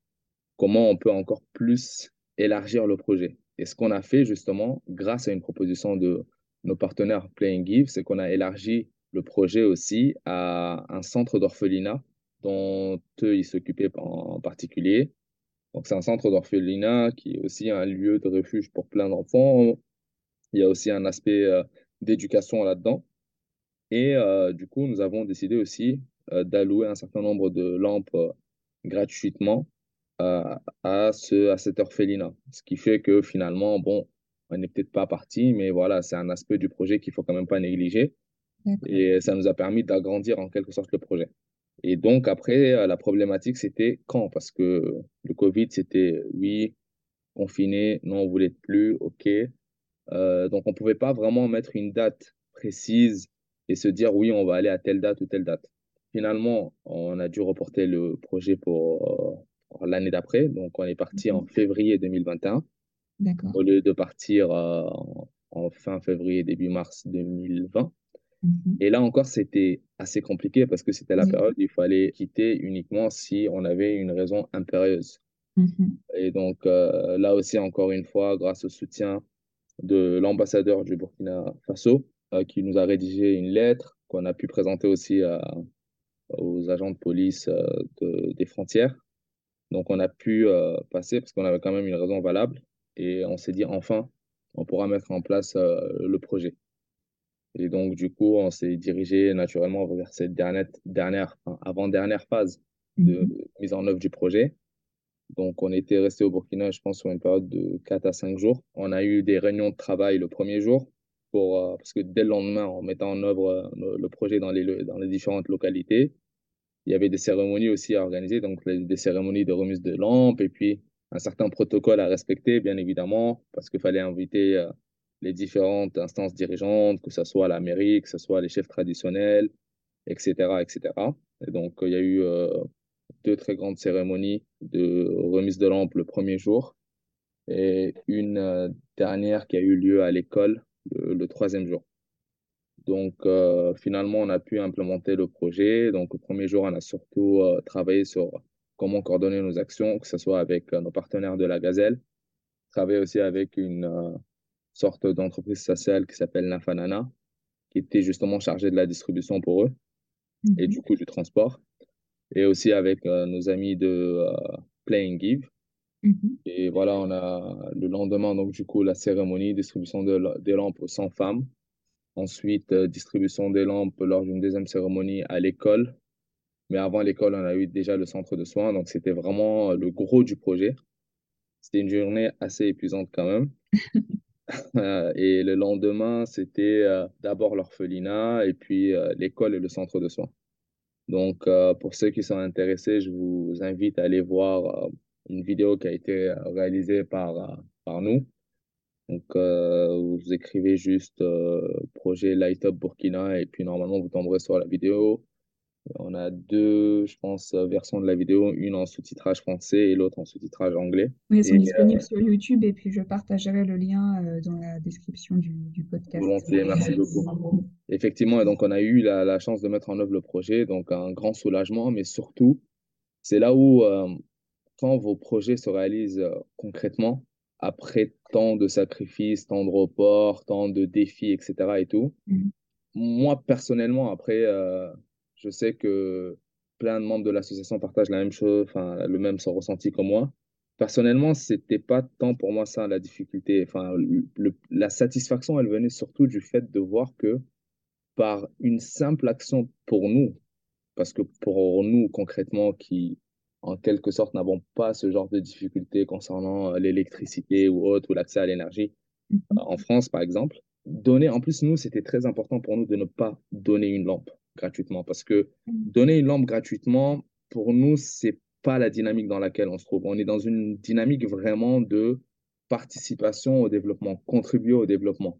Comment on peut encore plus élargir le projet? Et ce qu'on a fait justement, grâce à une proposition de nos partenaires Play Give, c'est qu'on a élargi le projet aussi à un centre d'orphelinat dont eux, ils s'occupaient en particulier. Donc, c'est un centre d'orphelinat qui est aussi un lieu de refuge pour plein d'enfants. Il y a aussi un aspect euh, d'éducation là-dedans. Et euh, du coup, nous avons décidé aussi euh, d'allouer un certain nombre de lampes euh, gratuitement à, à, ce, à cet orphelinat. Ce qui fait que finalement, bon, on n'est peut-être pas parti, mais voilà, c'est un aspect du projet qu'il faut quand même pas négliger. Et ça nous a permis d'agrandir en quelque sorte le projet. Et donc après, la problématique, c'était quand? Parce que le Covid, c'était oui, confiné, non, on voulait plus, ok. Euh, donc on pouvait pas vraiment mettre une date précise et se dire oui, on va aller à telle date ou telle date. Finalement, on a dû reporter le projet pour l'année d'après. Donc, on est parti en février 2021. Au lieu de partir euh, en, fin février, début mars 2020. Mm -hmm. Et là encore, c'était assez compliqué parce que c'était la période où il fallait quitter uniquement si on avait une raison impérieuse. -hmm. Et donc, euh, là aussi, encore une fois, grâce au soutien de l'ambassadeur du Burkina Faso, euh, qui nous a rédigé une lettre qu'on a pu présenter aussi aux agents de police euh, de, des frontières donc, on a pu euh, passer parce qu'on avait quand même une raison valable et on s'est dit enfin, on pourra mettre en place euh, le projet. Et donc, du coup, on s'est dirigé naturellement vers cette dernière, dernière enfin, avant-dernière phase de -hmm. mise en œuvre du projet. Donc, on était resté au Burkina, je pense, sur une période de 4 à 5 jours. On a eu des réunions de travail le premier jour, euh, parce que dès le lendemain, en mettant en œuvre euh, le projet dans les, différentes localités, il y avait des cérémonies aussi à organiser, donc des cérémonies de remise de lampes et puis un certain protocole à respecter, bien évidemment, parce qu'il fallait inviter euh, les différentes instances dirigeantes, que ce soit la mairie, que ce soit les chefs traditionnels, etc., etc. Et donc, il y a eu deux très grandes cérémonies de remise de lampes le premier jour. et une dernière qui a eu lieu à l'école le, le troisième jour. Donc, euh, finalement, on a pu implémenter le projet. Donc, le premier jour, on a surtout euh, travaillé sur comment coordonner nos actions, que ce soit avec euh, nos partenaires de la Gazelle, travailler aussi avec une sorte d'entreprise sociale qui s'appelle Nafanana, qui était justement chargée de la distribution pour eux et du
Mhm.
coup du transport, et aussi avec nos amis de Play and Give.
Mhm.
Et voilà, on a le lendemain, donc du coup, la cérémonie, distribution de, la- des lampes aux 100 femmes. Ensuite, euh, distribution des lampes lors d'une deuxième cérémonie à l'école. Mais avant l'école, on a eu déjà le centre de soins, donc c'était vraiment euh, le gros du projet. C'était une journée assez épuisante quand même. Et le lendemain, c'était euh, d'abord l'orphelinat et puis euh, l'école et le centre de soins. Donc, pour ceux qui sont intéressés, je vous invite à aller voir une vidéo qui a été euh, réalisée par, euh, par nous. Donc, euh, vous écrivez juste euh, projet Light Up Burkina et puis normalement, vous tomberez sur la vidéo. On a deux, je pense, versions de la vidéo, une en sous-titrage français et l'autre en sous-titrage anglais.
Oui, elles sont
Et
disponibles sur YouTube et puis je partagerai le lien dans la description du, du podcast.
volontiers, merci beaucoup. Effectivement, et donc on a eu la, la chance de mettre en œuvre le projet, donc un grand soulagement, mais surtout, c'est là où, quand vos projets se réalisent euh, concrètement, après tant de sacrifices, tant de reports, tant de défis, etc. et tout,
Mhm.
moi personnellement, après, euh, je sais que plein de membres de l'association partagent la même chose, enfin, le même ressenti que moi. Personnellement, c'était pas tant pour moi ça la difficulté. Enfin, le- la satisfaction, elle venait surtout du fait de voir que par une simple action pour nous, parce que pour nous concrètement qui, en quelque sorte, n'avons pas ce genre de difficultés concernant euh, l'électricité ou autre, ou l'accès à l'énergie,
Mhm.
en France par exemple, donner, en plus nous, c'était très important pour nous de ne pas donner une lampe gratuitement, parce que donner une lampe gratuitement, pour nous, c'est pas la dynamique dans laquelle on se trouve. On est dans une dynamique vraiment de participation au développement, contribuer au développement.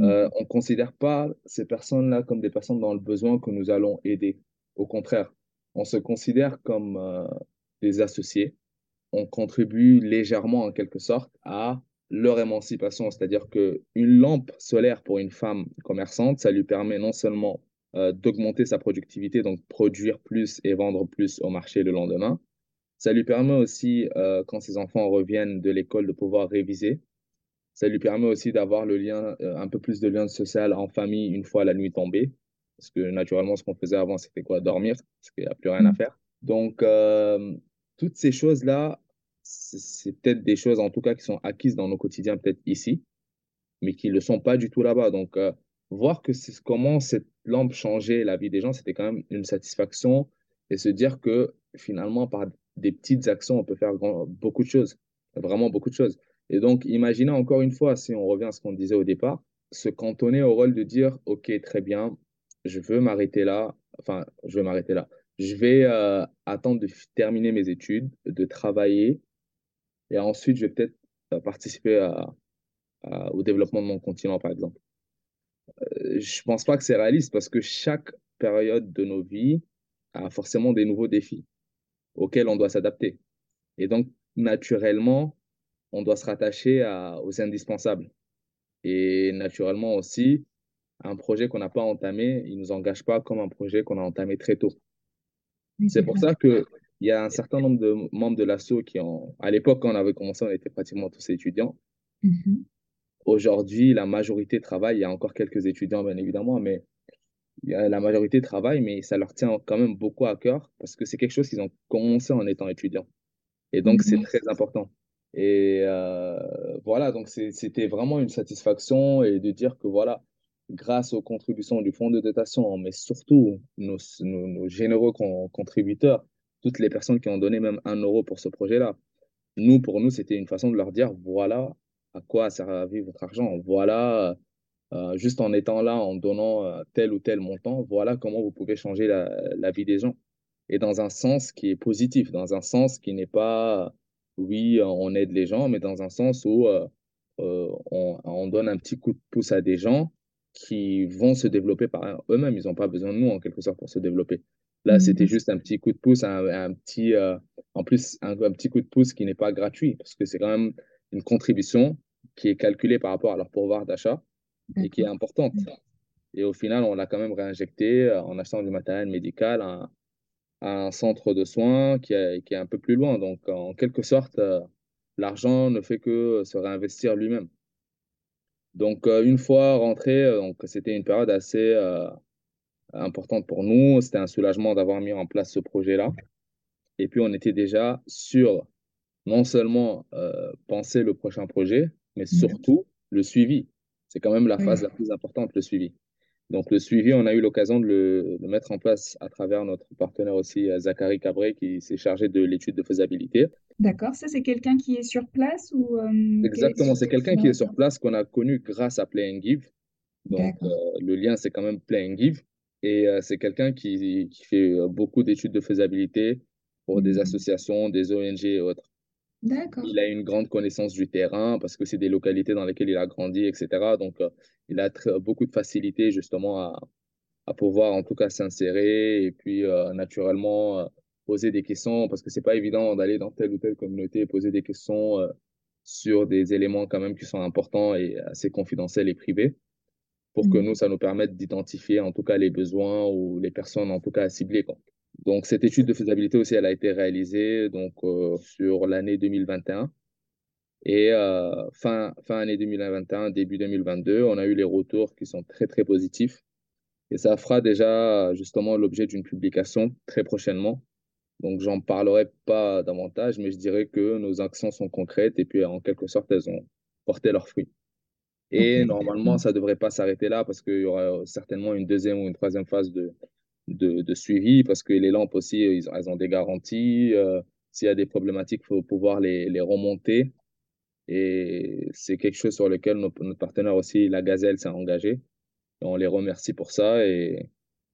Euh,
Mhm.
on ne considère pas ces personnes-là comme des personnes dans le besoin que nous allons aider. Au contraire, on se considère comme euh, des associés. On contribue légèrement, en quelque sorte, à leur émancipation. C'est-à-dire qu'une lampe solaire pour une femme commerçante, ça lui permet non seulement euh, d'augmenter sa productivité, donc produire plus et vendre plus au marché le lendemain, ça lui permet aussi, euh, quand ses enfants reviennent de l'école, de pouvoir réviser ça lui permet aussi d'avoir le lien, euh, un peu plus de lien social en famille une fois la nuit tombée. Parce que naturellement, ce qu'on faisait avant, c'était quoi? Dormir, parce qu'il n'y a plus rien à
Mhm.
faire. Donc, euh, toutes ces choses-là, c'est peut-être des choses, en tout cas, qui sont acquises dans nos quotidiens, peut-être ici, mais qui ne le sont pas du tout là-bas. Donc, euh, voir que comment cette lampe changeait la vie des gens, c'était quand même une satisfaction et se dire que finalement, par des petites actions, on peut faire beaucoup de choses, vraiment beaucoup de choses. Et donc, imaginez encore une fois, si on revient à ce qu'on disait au départ, se cantonner au rôle de dire, OK, très bien, je veux m'arrêter là, enfin, je vais m'arrêter là. Je vais euh, attendre de terminer mes études, de travailler, et ensuite, je vais peut-être euh, participer au développement de mon continent, par exemple. Je pense pas que c'est réaliste parce que chaque période de nos vies a forcément des nouveaux défis auxquels on doit s'adapter. Et donc, naturellement, on doit se rattacher aux indispensables. Et naturellement aussi, un projet qu'on n'a pas entamé, il ne nous engage pas comme un projet qu'on a entamé très tôt. C'est pour ça qu'il y a un certain nombre de membres de l'ASSO qui ont, à l'époque, quand on avait commencé, on était pratiquement tous étudiants.
Mhm.
Aujourd'hui, la majorité travaille. Il y a encore quelques étudiants, bien évidemment, mais Il La majorité travaille, mais ça leur tient quand même beaucoup à cœur parce que c'est quelque chose qu'ils ont commencé en étant étudiants. Et donc, c'est
Mhm.
très important. Et euh, voilà, donc c'était vraiment une satisfaction et de dire que voilà, grâce aux contributions du fonds de dotation, mais surtout nos, nos, généreux con- contributeurs, toutes les personnes qui ont donné même un euro pour ce projet-là, nous, pour nous, c'était une façon de leur dire voilà à quoi a servi votre argent. Voilà euh, juste en étant là, en donnant euh, tel ou tel montant, voilà comment vous pouvez changer la, la vie des gens. Et dans un sens qui est positif, dans un sens qui n'est pas, oui, on aide les gens, mais dans un sens où euh, on donne un petit coup de pouce à des gens qui vont se développer par eux-mêmes. Ils n'ont pas besoin de nous, en quelque sorte, pour se développer. Là, c'était
Mhm.
juste un petit coup de pouce, un, un petit, euh, en plus, un, un petit coup de pouce qui n'est pas gratuit, parce que c'est quand même une contribution qui est calculée par rapport à leur pouvoir d'achat et qui est importante. Et au final, on l'a quand même réinjecté en achetant du matériel médical à, un centre de soins qui est, qui est un peu plus loin. Donc, en quelque sorte, l'argent ne fait que se réinvestir lui-même. Donc, une fois rentré, donc c'était une période assez importante pour nous. C'était un soulagement d'avoir mis en place ce projet-là. Et puis, on était déjà sur non seulement euh, penser le prochain projet, mais mmh. surtout le suivi. C'est quand même la phase la plus importante, le suivi. Donc, le suivi, on a eu l'occasion de le mettre en place à travers notre partenaire aussi, euh, Zachary Cabré, qui s'est chargé de l'étude de faisabilité.
D'accord, ça c'est quelqu'un qui est sur place ou
euh, Exactement, c'est quelqu'un qui est sur place qu'on a connu grâce à Play and Give. Donc, le lien, c'est quand même Play and Give. Et c'est quelqu'un qui, qui, fait beaucoup d'études de faisabilité pour des mmh. associations, des ONG et autres. Il a une grande connaissance du terrain parce que c'est des localités dans lesquelles il a grandi, etc. Donc, euh, il a beaucoup de facilité justement à, à pouvoir en tout cas s'insérer et puis euh, naturellement euh, poser des questions parce que c'est pas évident d'aller dans telle ou telle communauté et poser des questions sur des éléments quand même qui sont importants et assez confidentiels et privés pour que mmh. nous, ça nous permette d'identifier en tout cas les besoins ou les personnes en tout cas à cibler. Quoi. Donc, cette étude de faisabilité aussi, elle a été réalisée donc, euh, sur l'année 2021. Et euh, fin, fin année 2021, début 2022, on a eu les retours qui sont très, très positifs. Et ça fera déjà justement l'objet d'une publication très prochainement. Donc, j'en parlerai pas davantage, mais je dirais que nos actions sont concrètes et puis en quelque sorte, elles ont porté leurs fruits. Et normalement, ça ne devrait pas s'arrêter là parce qu'il y aura certainement une deuxième ou une troisième phase de, de, suivi parce que les lampes aussi, ils, elles ont des garanties. Euh, s'il y a des problématiques, il faut pouvoir les, les remonter. Et c'est quelque chose sur lequel notre, partenaire aussi, la Gazelle, s'est engagé. on les remercie pour ça. Et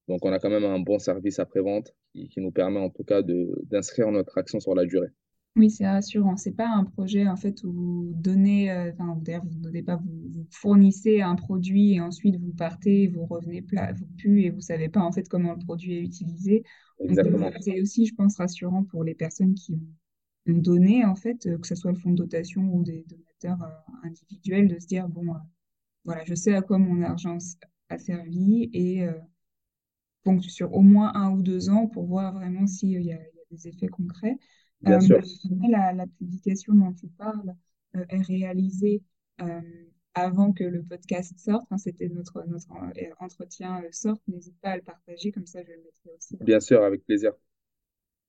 donc, on a quand même un bon service après-vente qui, qui, nous permet en tout cas d'inscrire notre action sur la durée.
Oui, c'est rassurant. C'est pas un projet en fait où vous donnez, euh, enfin d'ailleurs vous donnez pas, vous, fournissez un produit et ensuite vous partez, vous revenez plat, vous puez et vous savez pas en fait comment le produit est utilisé.
Exactement.
C'est aussi, je pense, rassurant pour les personnes qui ont, donné en fait, euh, que ce soit le fonds de dotation ou des donateurs euh, individuels, de se dire bon, voilà, je sais à quoi mon argent a servi et donc sur au moins un ou deux ans pour voir vraiment s'il y, y, a des effets concrets.
Bien sûr.
Euh, la, la, publication dont tu parles euh, est réalisée euh, avant que le podcast sorte. C'était notre, notre entretien sorte. N'hésite pas à le partager, comme ça je le mettrai aussi.
Bien sûr, avec plaisir.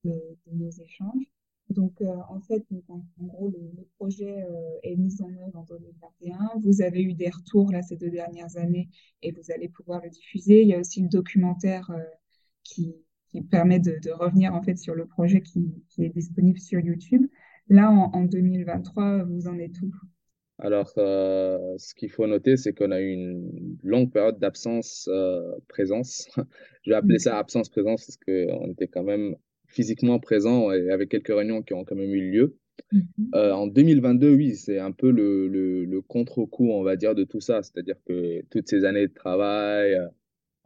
De, nos échanges. Donc, en fait, en, gros, le, projet est mis en œuvre en 2021. Vous avez eu des retours là ces deux dernières années et vous allez pouvoir le diffuser. Il y a aussi le documentaire qui, qui permet de, revenir en fait sur le projet qui, est disponible sur YouTube. Là, en, 2023, vous en êtes où?
Alors, euh, ce qu'il faut noter, c'est qu'on a eu une longue période d'absence-présence. Euh, Je vais appeler ça absence-présence parce qu'on était quand même physiquement présent et avec quelques réunions qui ont quand même eu lieu. Mhm. Euh, en 2022, oui, c'est un peu le, le, le contre-coup, on va dire, de tout ça. C'est-à-dire que toutes ces années de travail,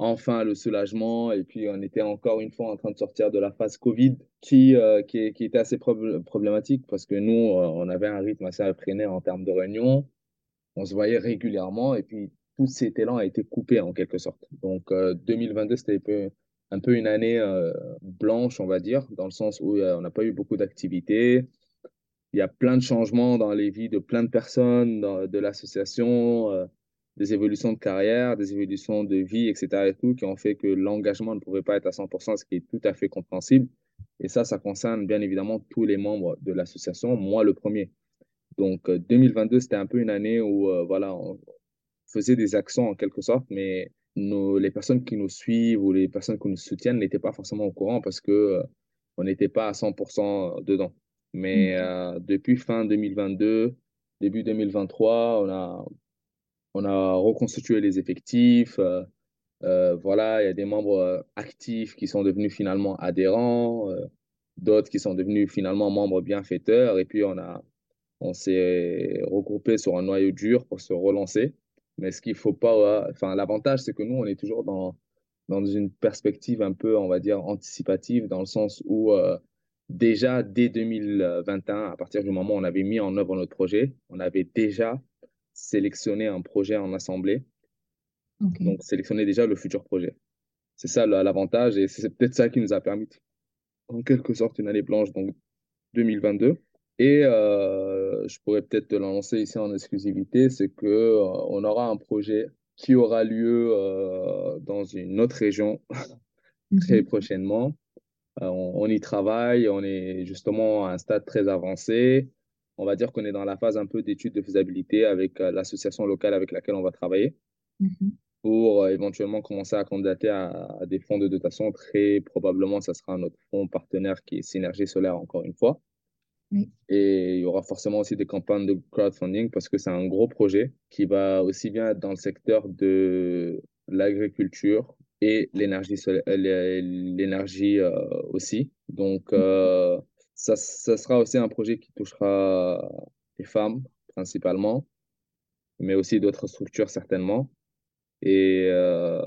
enfin le soulagement. Et puis, on était encore une fois en train de sortir de la phase Covid qui, euh, qui, était assez problématique parce que nous, euh, on avait un rythme assez effréné en termes de réunions. On se voyait régulièrement et puis tout cet élan a été coupé en quelque sorte. Donc, 2022, euh, c'était un peu, un peu une année blanche, on va dire, dans le sens où on n'a pas eu beaucoup d'activités. Il y a plein de changements dans les vies de plein de personnes de l'association des évolutions de carrière, des évolutions de vie, etc. et tout, qui ont fait que l'engagement ne pouvait pas être à 100%, ce qui est tout à fait compréhensible. Et ça, ça concerne bien évidemment tous les membres de l'association, moi le premier. Donc 2022, euh, c'était un peu une année où euh, voilà, on faisait des actions en quelque sorte, mais nos, les personnes qui nous suivent ou les personnes qui nous soutiennent n'étaient pas forcément au courant parce que euh, on n'était pas à 100% dedans. Mais depuis fin 2022, début 2023, on a on a reconstitué les effectifs. Euh, euh, voilà, il y a des membres euh, actifs qui sont devenus finalement adhérents, d'autres qui sont devenus finalement membres bienfaiteurs. Et puis, on, a, on s'est regroupé sur un noyau dur pour se relancer. Mais ce qu'il faut pas, enfin, l'avantage, c'est que nous, on est toujours dans, dans une perspective un peu, on va dire, anticipative, dans le sens où déjà dès 2021, à partir du moment où on avait mis en œuvre notre projet, on avait déjà sélectionné un projet en assemblée. Donc, sélectionner déjà le futur projet. C'est ça l'avantage et c'est peut-être ça qui nous a permis, en quelque sorte, une année blanche, donc 2022. Et euh, je pourrais peut-être te l'annoncer ici en exclusivité, c'est qu'on euh, on aura un projet qui aura lieu euh, dans une autre région très prochainement. On, on, y travaille, on est justement à un stade très avancé. On va dire qu'on est dans la phase un peu d'étude de faisabilité avec l'association locale avec laquelle on va travailler. Mm-hmm pour euh, éventuellement commencer à candidater à, des fonds de dotation. Très probablement, ça sera notre fonds partenaire qui est Synergie Solaire, encore une fois. Et il y aura forcément aussi des campagnes de crowdfunding parce que c'est un gros projet qui va aussi bien être dans le secteur de l'agriculture et l'énergie euh, l'énergie euh, aussi. Donc, ça, ça sera aussi un projet qui touchera les femmes principalement, mais aussi d'autres structures certainement. Et euh,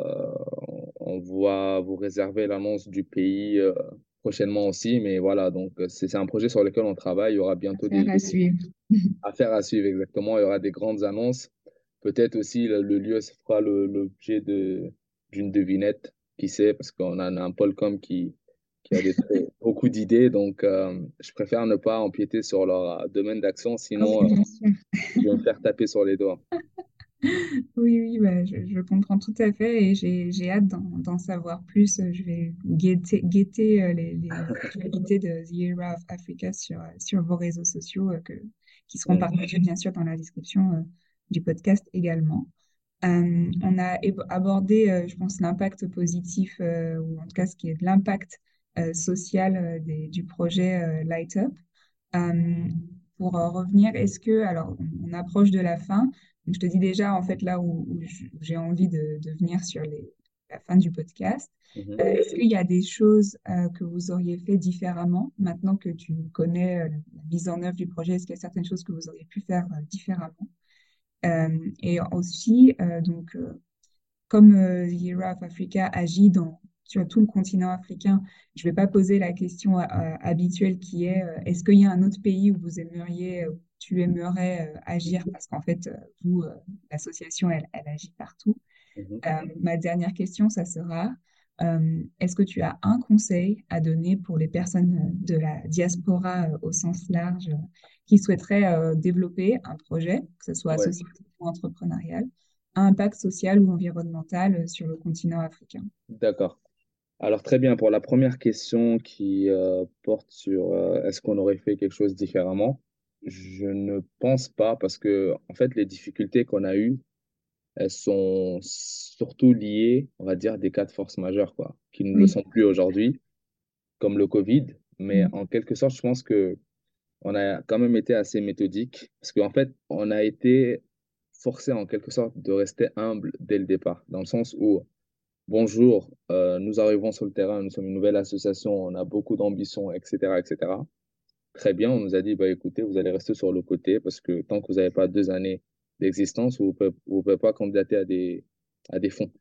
on va vous réserver l'annonce du pays euh, prochainement aussi. Mais voilà, donc c'est un projet sur lequel on travaille. Il y aura bientôt
des à suivre.
Affaires à suivre, exactement. Il y aura des grandes annonces. Peut-être aussi le, lieu fera l'objet d'une devinette, qui sait, parce qu'on a un Polcom qui, qui a des, beaucoup d'idées. Donc, euh, je préfère ne pas empiéter sur leur domaine d'action, sinon oh, je vais me faire taper sur les doigts.
Oui, oui, bah, je, comprends tout à fait et j'ai hâte d'en savoir plus. Je vais guetter, guetter euh, les, les actualités de The Year of Africa sur, sur vos réseaux sociaux euh, que, qui seront partagés bien sûr dans la description euh, du podcast également. on a abordé, je pense, l'impact positif, ou en tout cas ce qui est de l'impact social des, du projet Light Up. pour revenir, est-ce que, alors on approche de la fin, je te dis déjà, en fait, là où, j'ai envie de, venir sur la fin du podcast, mhm. euh, est-ce qu'il y a des choses euh, que vous auriez fait différemment? Maintenant que tu connais euh, la mise en œuvre du projet Est-ce qu'il y a certaines choses que vous auriez pu faire différemment? Et aussi, donc, comme The Year of Africa agit dans, sur tout le continent africain, je ne vais pas poser la question habituelle qui est est-ce qu'il y a un autre pays où vous aimeriez tu aimerais euh, agir? Parce qu'en fait, euh, vous, euh, l'association, elle, elle, agit partout. Mhm. ma dernière question, ça sera, est-ce que tu as un conseil à donner pour les personnes de la diaspora au sens large qui souhaiteraient développer un projet, que ce soit associatif ou entrepreneurial, à impact social ou environnemental sur le continent africain?
D'accord. Alors très bien, pour la première question qui porte sur est-ce qu'on aurait fait quelque chose différemment, je ne pense pas parce que, en fait, les difficultés qu'on a eues, elles sont surtout liées, on va dire, des cas de force majeure, quoi, qui ne le sont plus aujourd'hui, comme le Covid. Mais en quelque sorte, je pense que on a quand même été assez méthodique parce qu'en fait, on a été forcé en quelque sorte de rester humble dès le départ, dans le sens où, bonjour, euh, nous arrivons sur le terrain, nous sommes une nouvelle association, on a beaucoup d'ambition, etc., etc très bien. On nous a dit, bah, écoutez, vous allez rester sur le côté parce que tant que vous n'avez pas deux années d'existence, vous ne pouvez, pas candidater à des, à des fonds.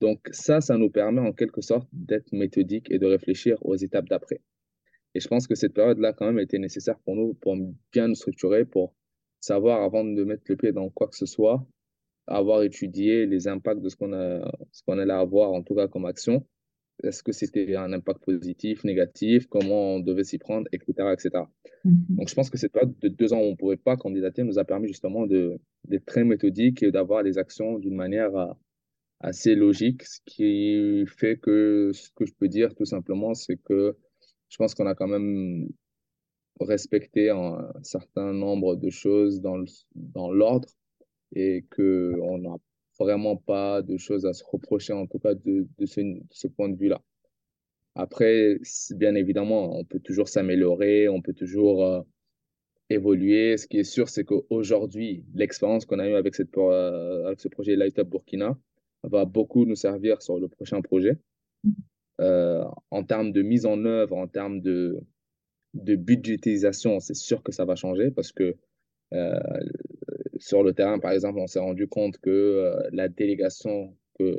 Donc ça, ça nous permet en quelque sorte d'être méthodique et de réfléchir aux étapes d'après. Et je pense que cette période-là, quand même, était nécessaire pour nous, pour bien nous structurer, pour savoir, avant de mettre le pied dans quoi que ce soit, avoir étudié les impacts de ce qu'on ce qu'on allait avoir, en tout cas comme action, est-ce que c'était un impact positif, négatif, comment on devait s'y prendre, etc. etc. Mhm. Donc, je pense que cette période de deux ans où on ne pouvait pas candidater nous a permis justement d'être très méthodique et d'avoir les actions d'une manière euh, assez logique, ce qui fait que ce que je peux dire tout simplement, c'est que je pense qu'on a quand même respecté un certain nombre de choses dans l'ordre et qu'on n'a vraiment pas de choses à se reprocher, en tout cas de, de, ce, point de vue-là. Après, bien évidemment, on peut toujours s'améliorer, on peut toujours euh, évoluer. Ce qui est sûr, c'est qu'aujourd'hui, l'expérience qu'on a eue avec, cette, euh, avec ce projet Light Up Burkina va beaucoup nous servir sur le prochain projet. Euh, en termes de mise en œuvre, en termes de, de budgétisation, c'est sûr que ça va changer parce que sur le terrain, par exemple, on s'est rendu compte que euh, la délégation que,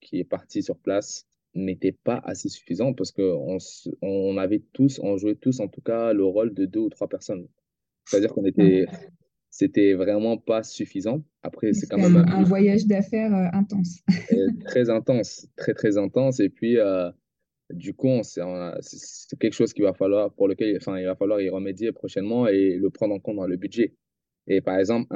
qui est partie sur place n'était pas assez suffisant parce qu'on on avait tous, on jouait tous en tout cas le rôle de deux ou trois personnes. C'est-à-dire qu'on était, c'était vraiment pas suffisant. Après, c'est quand même
un, voyage d'affaires euh, intense.
très intense, très très intense. Et puis, euh, du coup, c'est quelque chose qu'il va falloir, pour lequel enfin, il va falloir y remédier prochainement et le prendre en compte dans le budget. Et par exemple,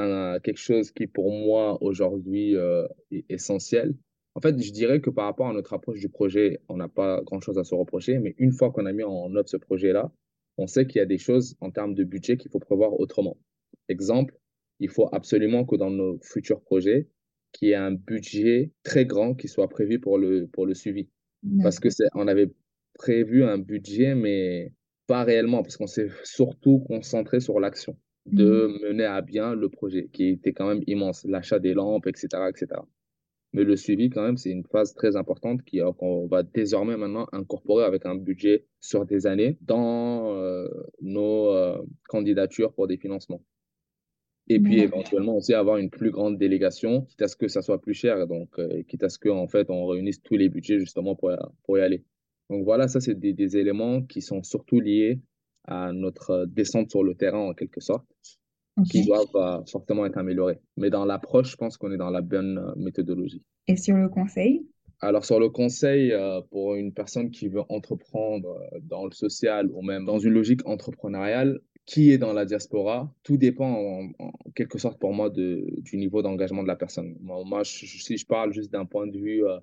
quelque chose qui pour moi aujourd'hui euh, est essentiel, en fait, je dirais que par rapport à notre approche du projet, on n'a pas grand-chose à se reprocher, mais une fois qu'on a mis en œuvre ce projet-là, on sait qu'il y a des choses en termes de budget qu'il faut prévoir autrement. Exemple, il faut absolument que dans nos futurs projets, qu'il y ait un budget très grand qui soit prévu pour le, pour le suivi. Parce que on avait prévu un budget, mais pas réellement, parce qu'on s'est surtout concentré sur l'action de mmh. mener à bien le projet, qui était quand même immense, l'achat des lampes, etc., etc. Mais le suivi, quand même, c'est une phase très importante qu'on va désormais maintenant incorporer avec un budget sur des années dans euh, nos euh, candidatures pour des financements. Et puis éventuellement aussi avoir une plus grande délégation, quitte à ce que ça soit plus cher, donc euh, quitte à ce qu'en en fait on réunisse tous les budgets justement pour, pour y aller. Donc voilà, ça c'est des, des, éléments qui sont surtout liés à notre descente sur le terrain en quelque sorte, qui doivent euh, fortement être améliorés. Mais dans l'approche, je pense qu'on est dans la bonne euh, méthodologie.
Et sur le conseil?
Alors sur le conseil, pour une personne qui veut entreprendre dans le social ou même dans une logique entrepreneuriale, qui est dans la diaspora, tout dépend en, quelque sorte pour moi de, du niveau d'engagement de la personne. Moi, si je parle juste d'un point de vue euh,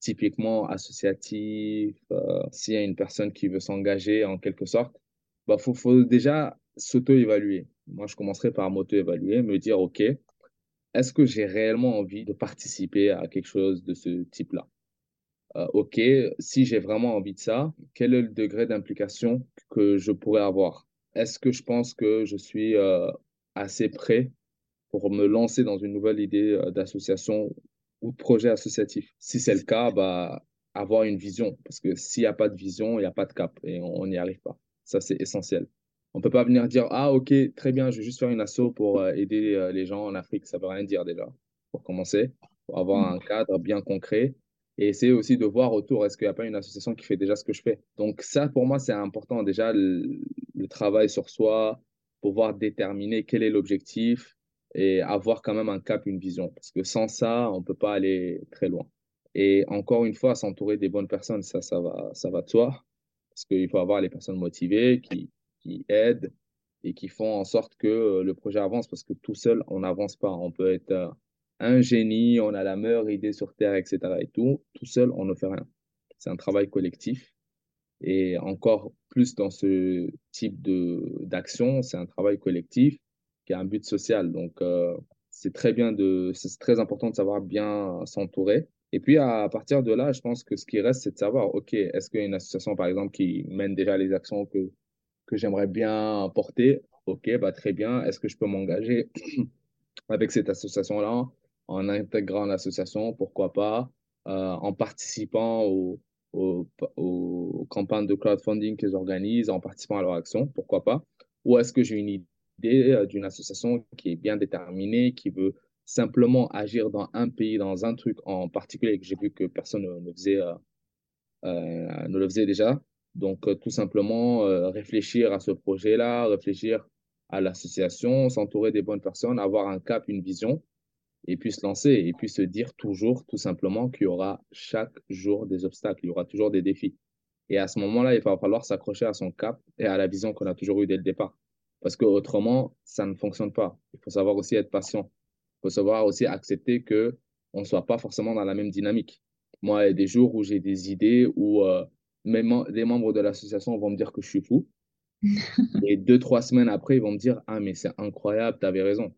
typiquement associatif, euh, s'il y a une personne qui veut s'engager en quelque sorte, bah, faut, déjà s'auto-évaluer. Moi, je commencerai par m'auto-évaluer, me dire, OK, est-ce que j'ai réellement envie de participer à quelque chose de ce type-là? Euh, OK, si j'ai vraiment envie de ça, quel est le degré d'implication que je pourrais avoir? Est-ce que je pense que je suis euh, assez prêt pour me lancer dans une nouvelle idée euh, d'association ou de projet associatif? Si c'est le cas, bah, avoir une vision. Parce que s'il n'y a pas de vision, il n'y a pas de cap et on n'y arrive pas. Ça, c'est essentiel. On ne peut pas venir dire Ah, ok, très bien, je vais juste faire une asso pour euh, aider les gens en Afrique. Ça ne veut rien dire déjà, pour commencer, pour avoir un cadre bien concret et essayer aussi de voir autour, est-ce qu'il n'y a pas une association qui fait déjà ce que je fais? Donc ça, pour moi, c'est important. Déjà, le, travail sur soi, pouvoir déterminer quel est l'objectif et avoir quand même un cap, une vision. Parce que sans ça, on ne peut pas aller très loin. Et encore une fois, s'entourer des bonnes personnes, ça, ça va, ça va de soi. Parce qu'il faut avoir les personnes motivées qui, qui aident et qui font en sorte que le projet avance. Parce que tout seul, on n'avance pas. On peut être euh, un génie, on a la meilleure idée sur Terre, etc. Et tout, tout seul, on ne fait rien. C'est un travail collectif. Et encore plus dans ce type d'action, c'est un travail collectif qui a un but social. Donc, euh, c'est très bien de, c'est très important de savoir bien s'entourer. Et puis, à partir de là, je pense que ce qui reste, c'est de savoir, OK, est-ce qu'il y a une association, par exemple, qui mène déjà les actions que, que j'aimerais bien porter? OK, bah, très bien. Est-ce que je peux m'engager avec cette association-là? en intégrant l'association, pourquoi pas, euh, en participant aux, aux, campagnes de crowdfunding qu'ils organisent, en participant à leur action, pourquoi pas? Ou est-ce que j'ai une idée euh, d'une association qui est bien déterminée, qui veut simplement agir dans un pays, dans un truc en particulier, que j'ai vu que personne ne, faisait, euh, ne le faisait déjà. Donc, tout simplement réfléchir à ce projet-là, réfléchir à l'association, s'entourer des bonnes personnes, avoir un cap, une vision et puis se lancer et puis se dire toujours tout simplement qu'il y aura chaque jour des obstacles, il y aura toujours des défis. Et à ce moment-là, il va falloir s'accrocher à son cap et à la vision qu'on a toujours eue dès le départ. Parce qu'autrement, ça ne fonctionne pas. Il faut savoir aussi être patient. Faut savoir aussi accepter que on ne soit pas forcément dans la même dynamique. Moi, il y a des jours où j'ai des idées où euh, même des membres de l'association vont me dire que je suis fou. et deux, trois semaines après, ils vont me dire Ah, mais c'est incroyable, tu avais raison.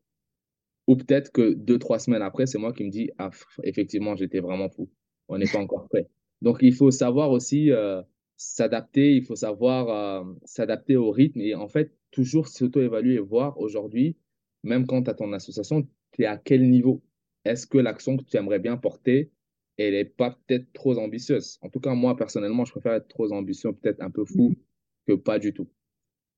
Ou peut-être que deux, trois semaines après, c'est moi qui me dis, ah, effectivement, j'étais vraiment fou. On n'est pas encore prêt. Donc, il faut savoir aussi euh, s'adapter, il faut savoir euh, s'adapter au rythme et en fait, toujours s'auto-évaluer et voir aujourd'hui, même quand tu as ton association, tu es à quel niveau? Est-ce que l'action que tu aimerais bien porter, elle n'est pas peut-être trop ambitieuse? En tout cas, moi, personnellement, je préfère être trop ambitieux, peut-être un peu fou, que pas du tout.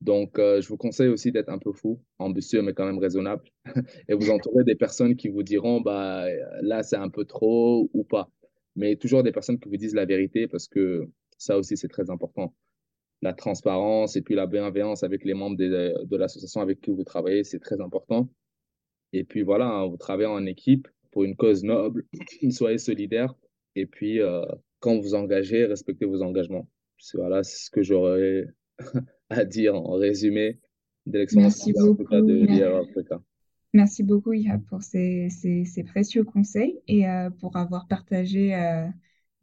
Donc, euh, je vous conseille aussi d'être un peu fou, ambitieux, mais quand même raisonnable. et vous entourez des personnes qui vous diront, bah, là, c'est un peu trop ou pas. mais toujours des personnes qui vous disent la vérité parce que ça aussi, c'est très important. La transparence et puis la bienveillance avec les membres de, de l'association avec qui vous travaillez, c'est très important. Et puis voilà, hein, vous travaillez en équipe pour une cause noble, soyez solidaires. Et puis, euh, quand vous engagez, respectez vos engagements. Voilà, c'est ce que j'aurais à dire en résumé de l'expérience
de Africa. Merci beaucoup, Ihab, pour ces, ces, précieux conseils et euh, pour avoir partagé euh,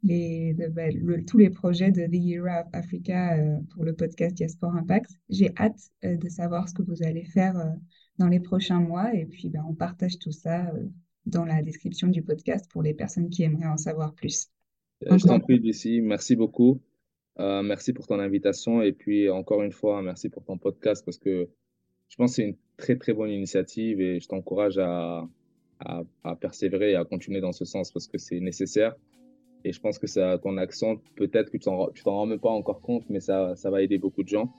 les, bah, tous les projets de The Year of Africa euh, pour le podcast Diaspora Impact. J'ai hâte de savoir ce que vous allez faire dans les prochains mois et puis bah, on partage tout ça dans la description du podcast pour les personnes qui aimeraient en savoir plus.
je t'en prie, Lucie. Merci beaucoup. merci pour ton invitation et puis encore une fois, merci pour ton podcast parce que je pense que c'est une très, très bonne initiative et je t'encourage à, à, à, persévérer et à continuer dans ce sens parce que c'est nécessaire. Et je pense que ça, ton accent, peut-être que tu t'en rends même pas encore compte, mais ça, ça va aider beaucoup de gens.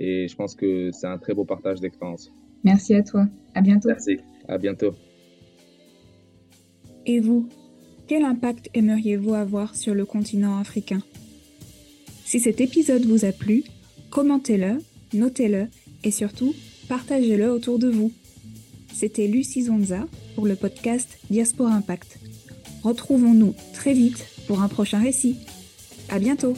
Et je pense que c'est un très beau partage d'expérience.
Merci à toi. À bientôt.
Merci. À bientôt.
Et vous, quel impact aimeriez-vous avoir sur le continent africain? Si cet épisode vous a plu, commentez-le, notez-le et surtout, partagez-le autour de vous. C'était Lucie Zonza pour le podcast Diaspora Impact. Retrouvons-nous très vite pour un prochain récit. À bientôt!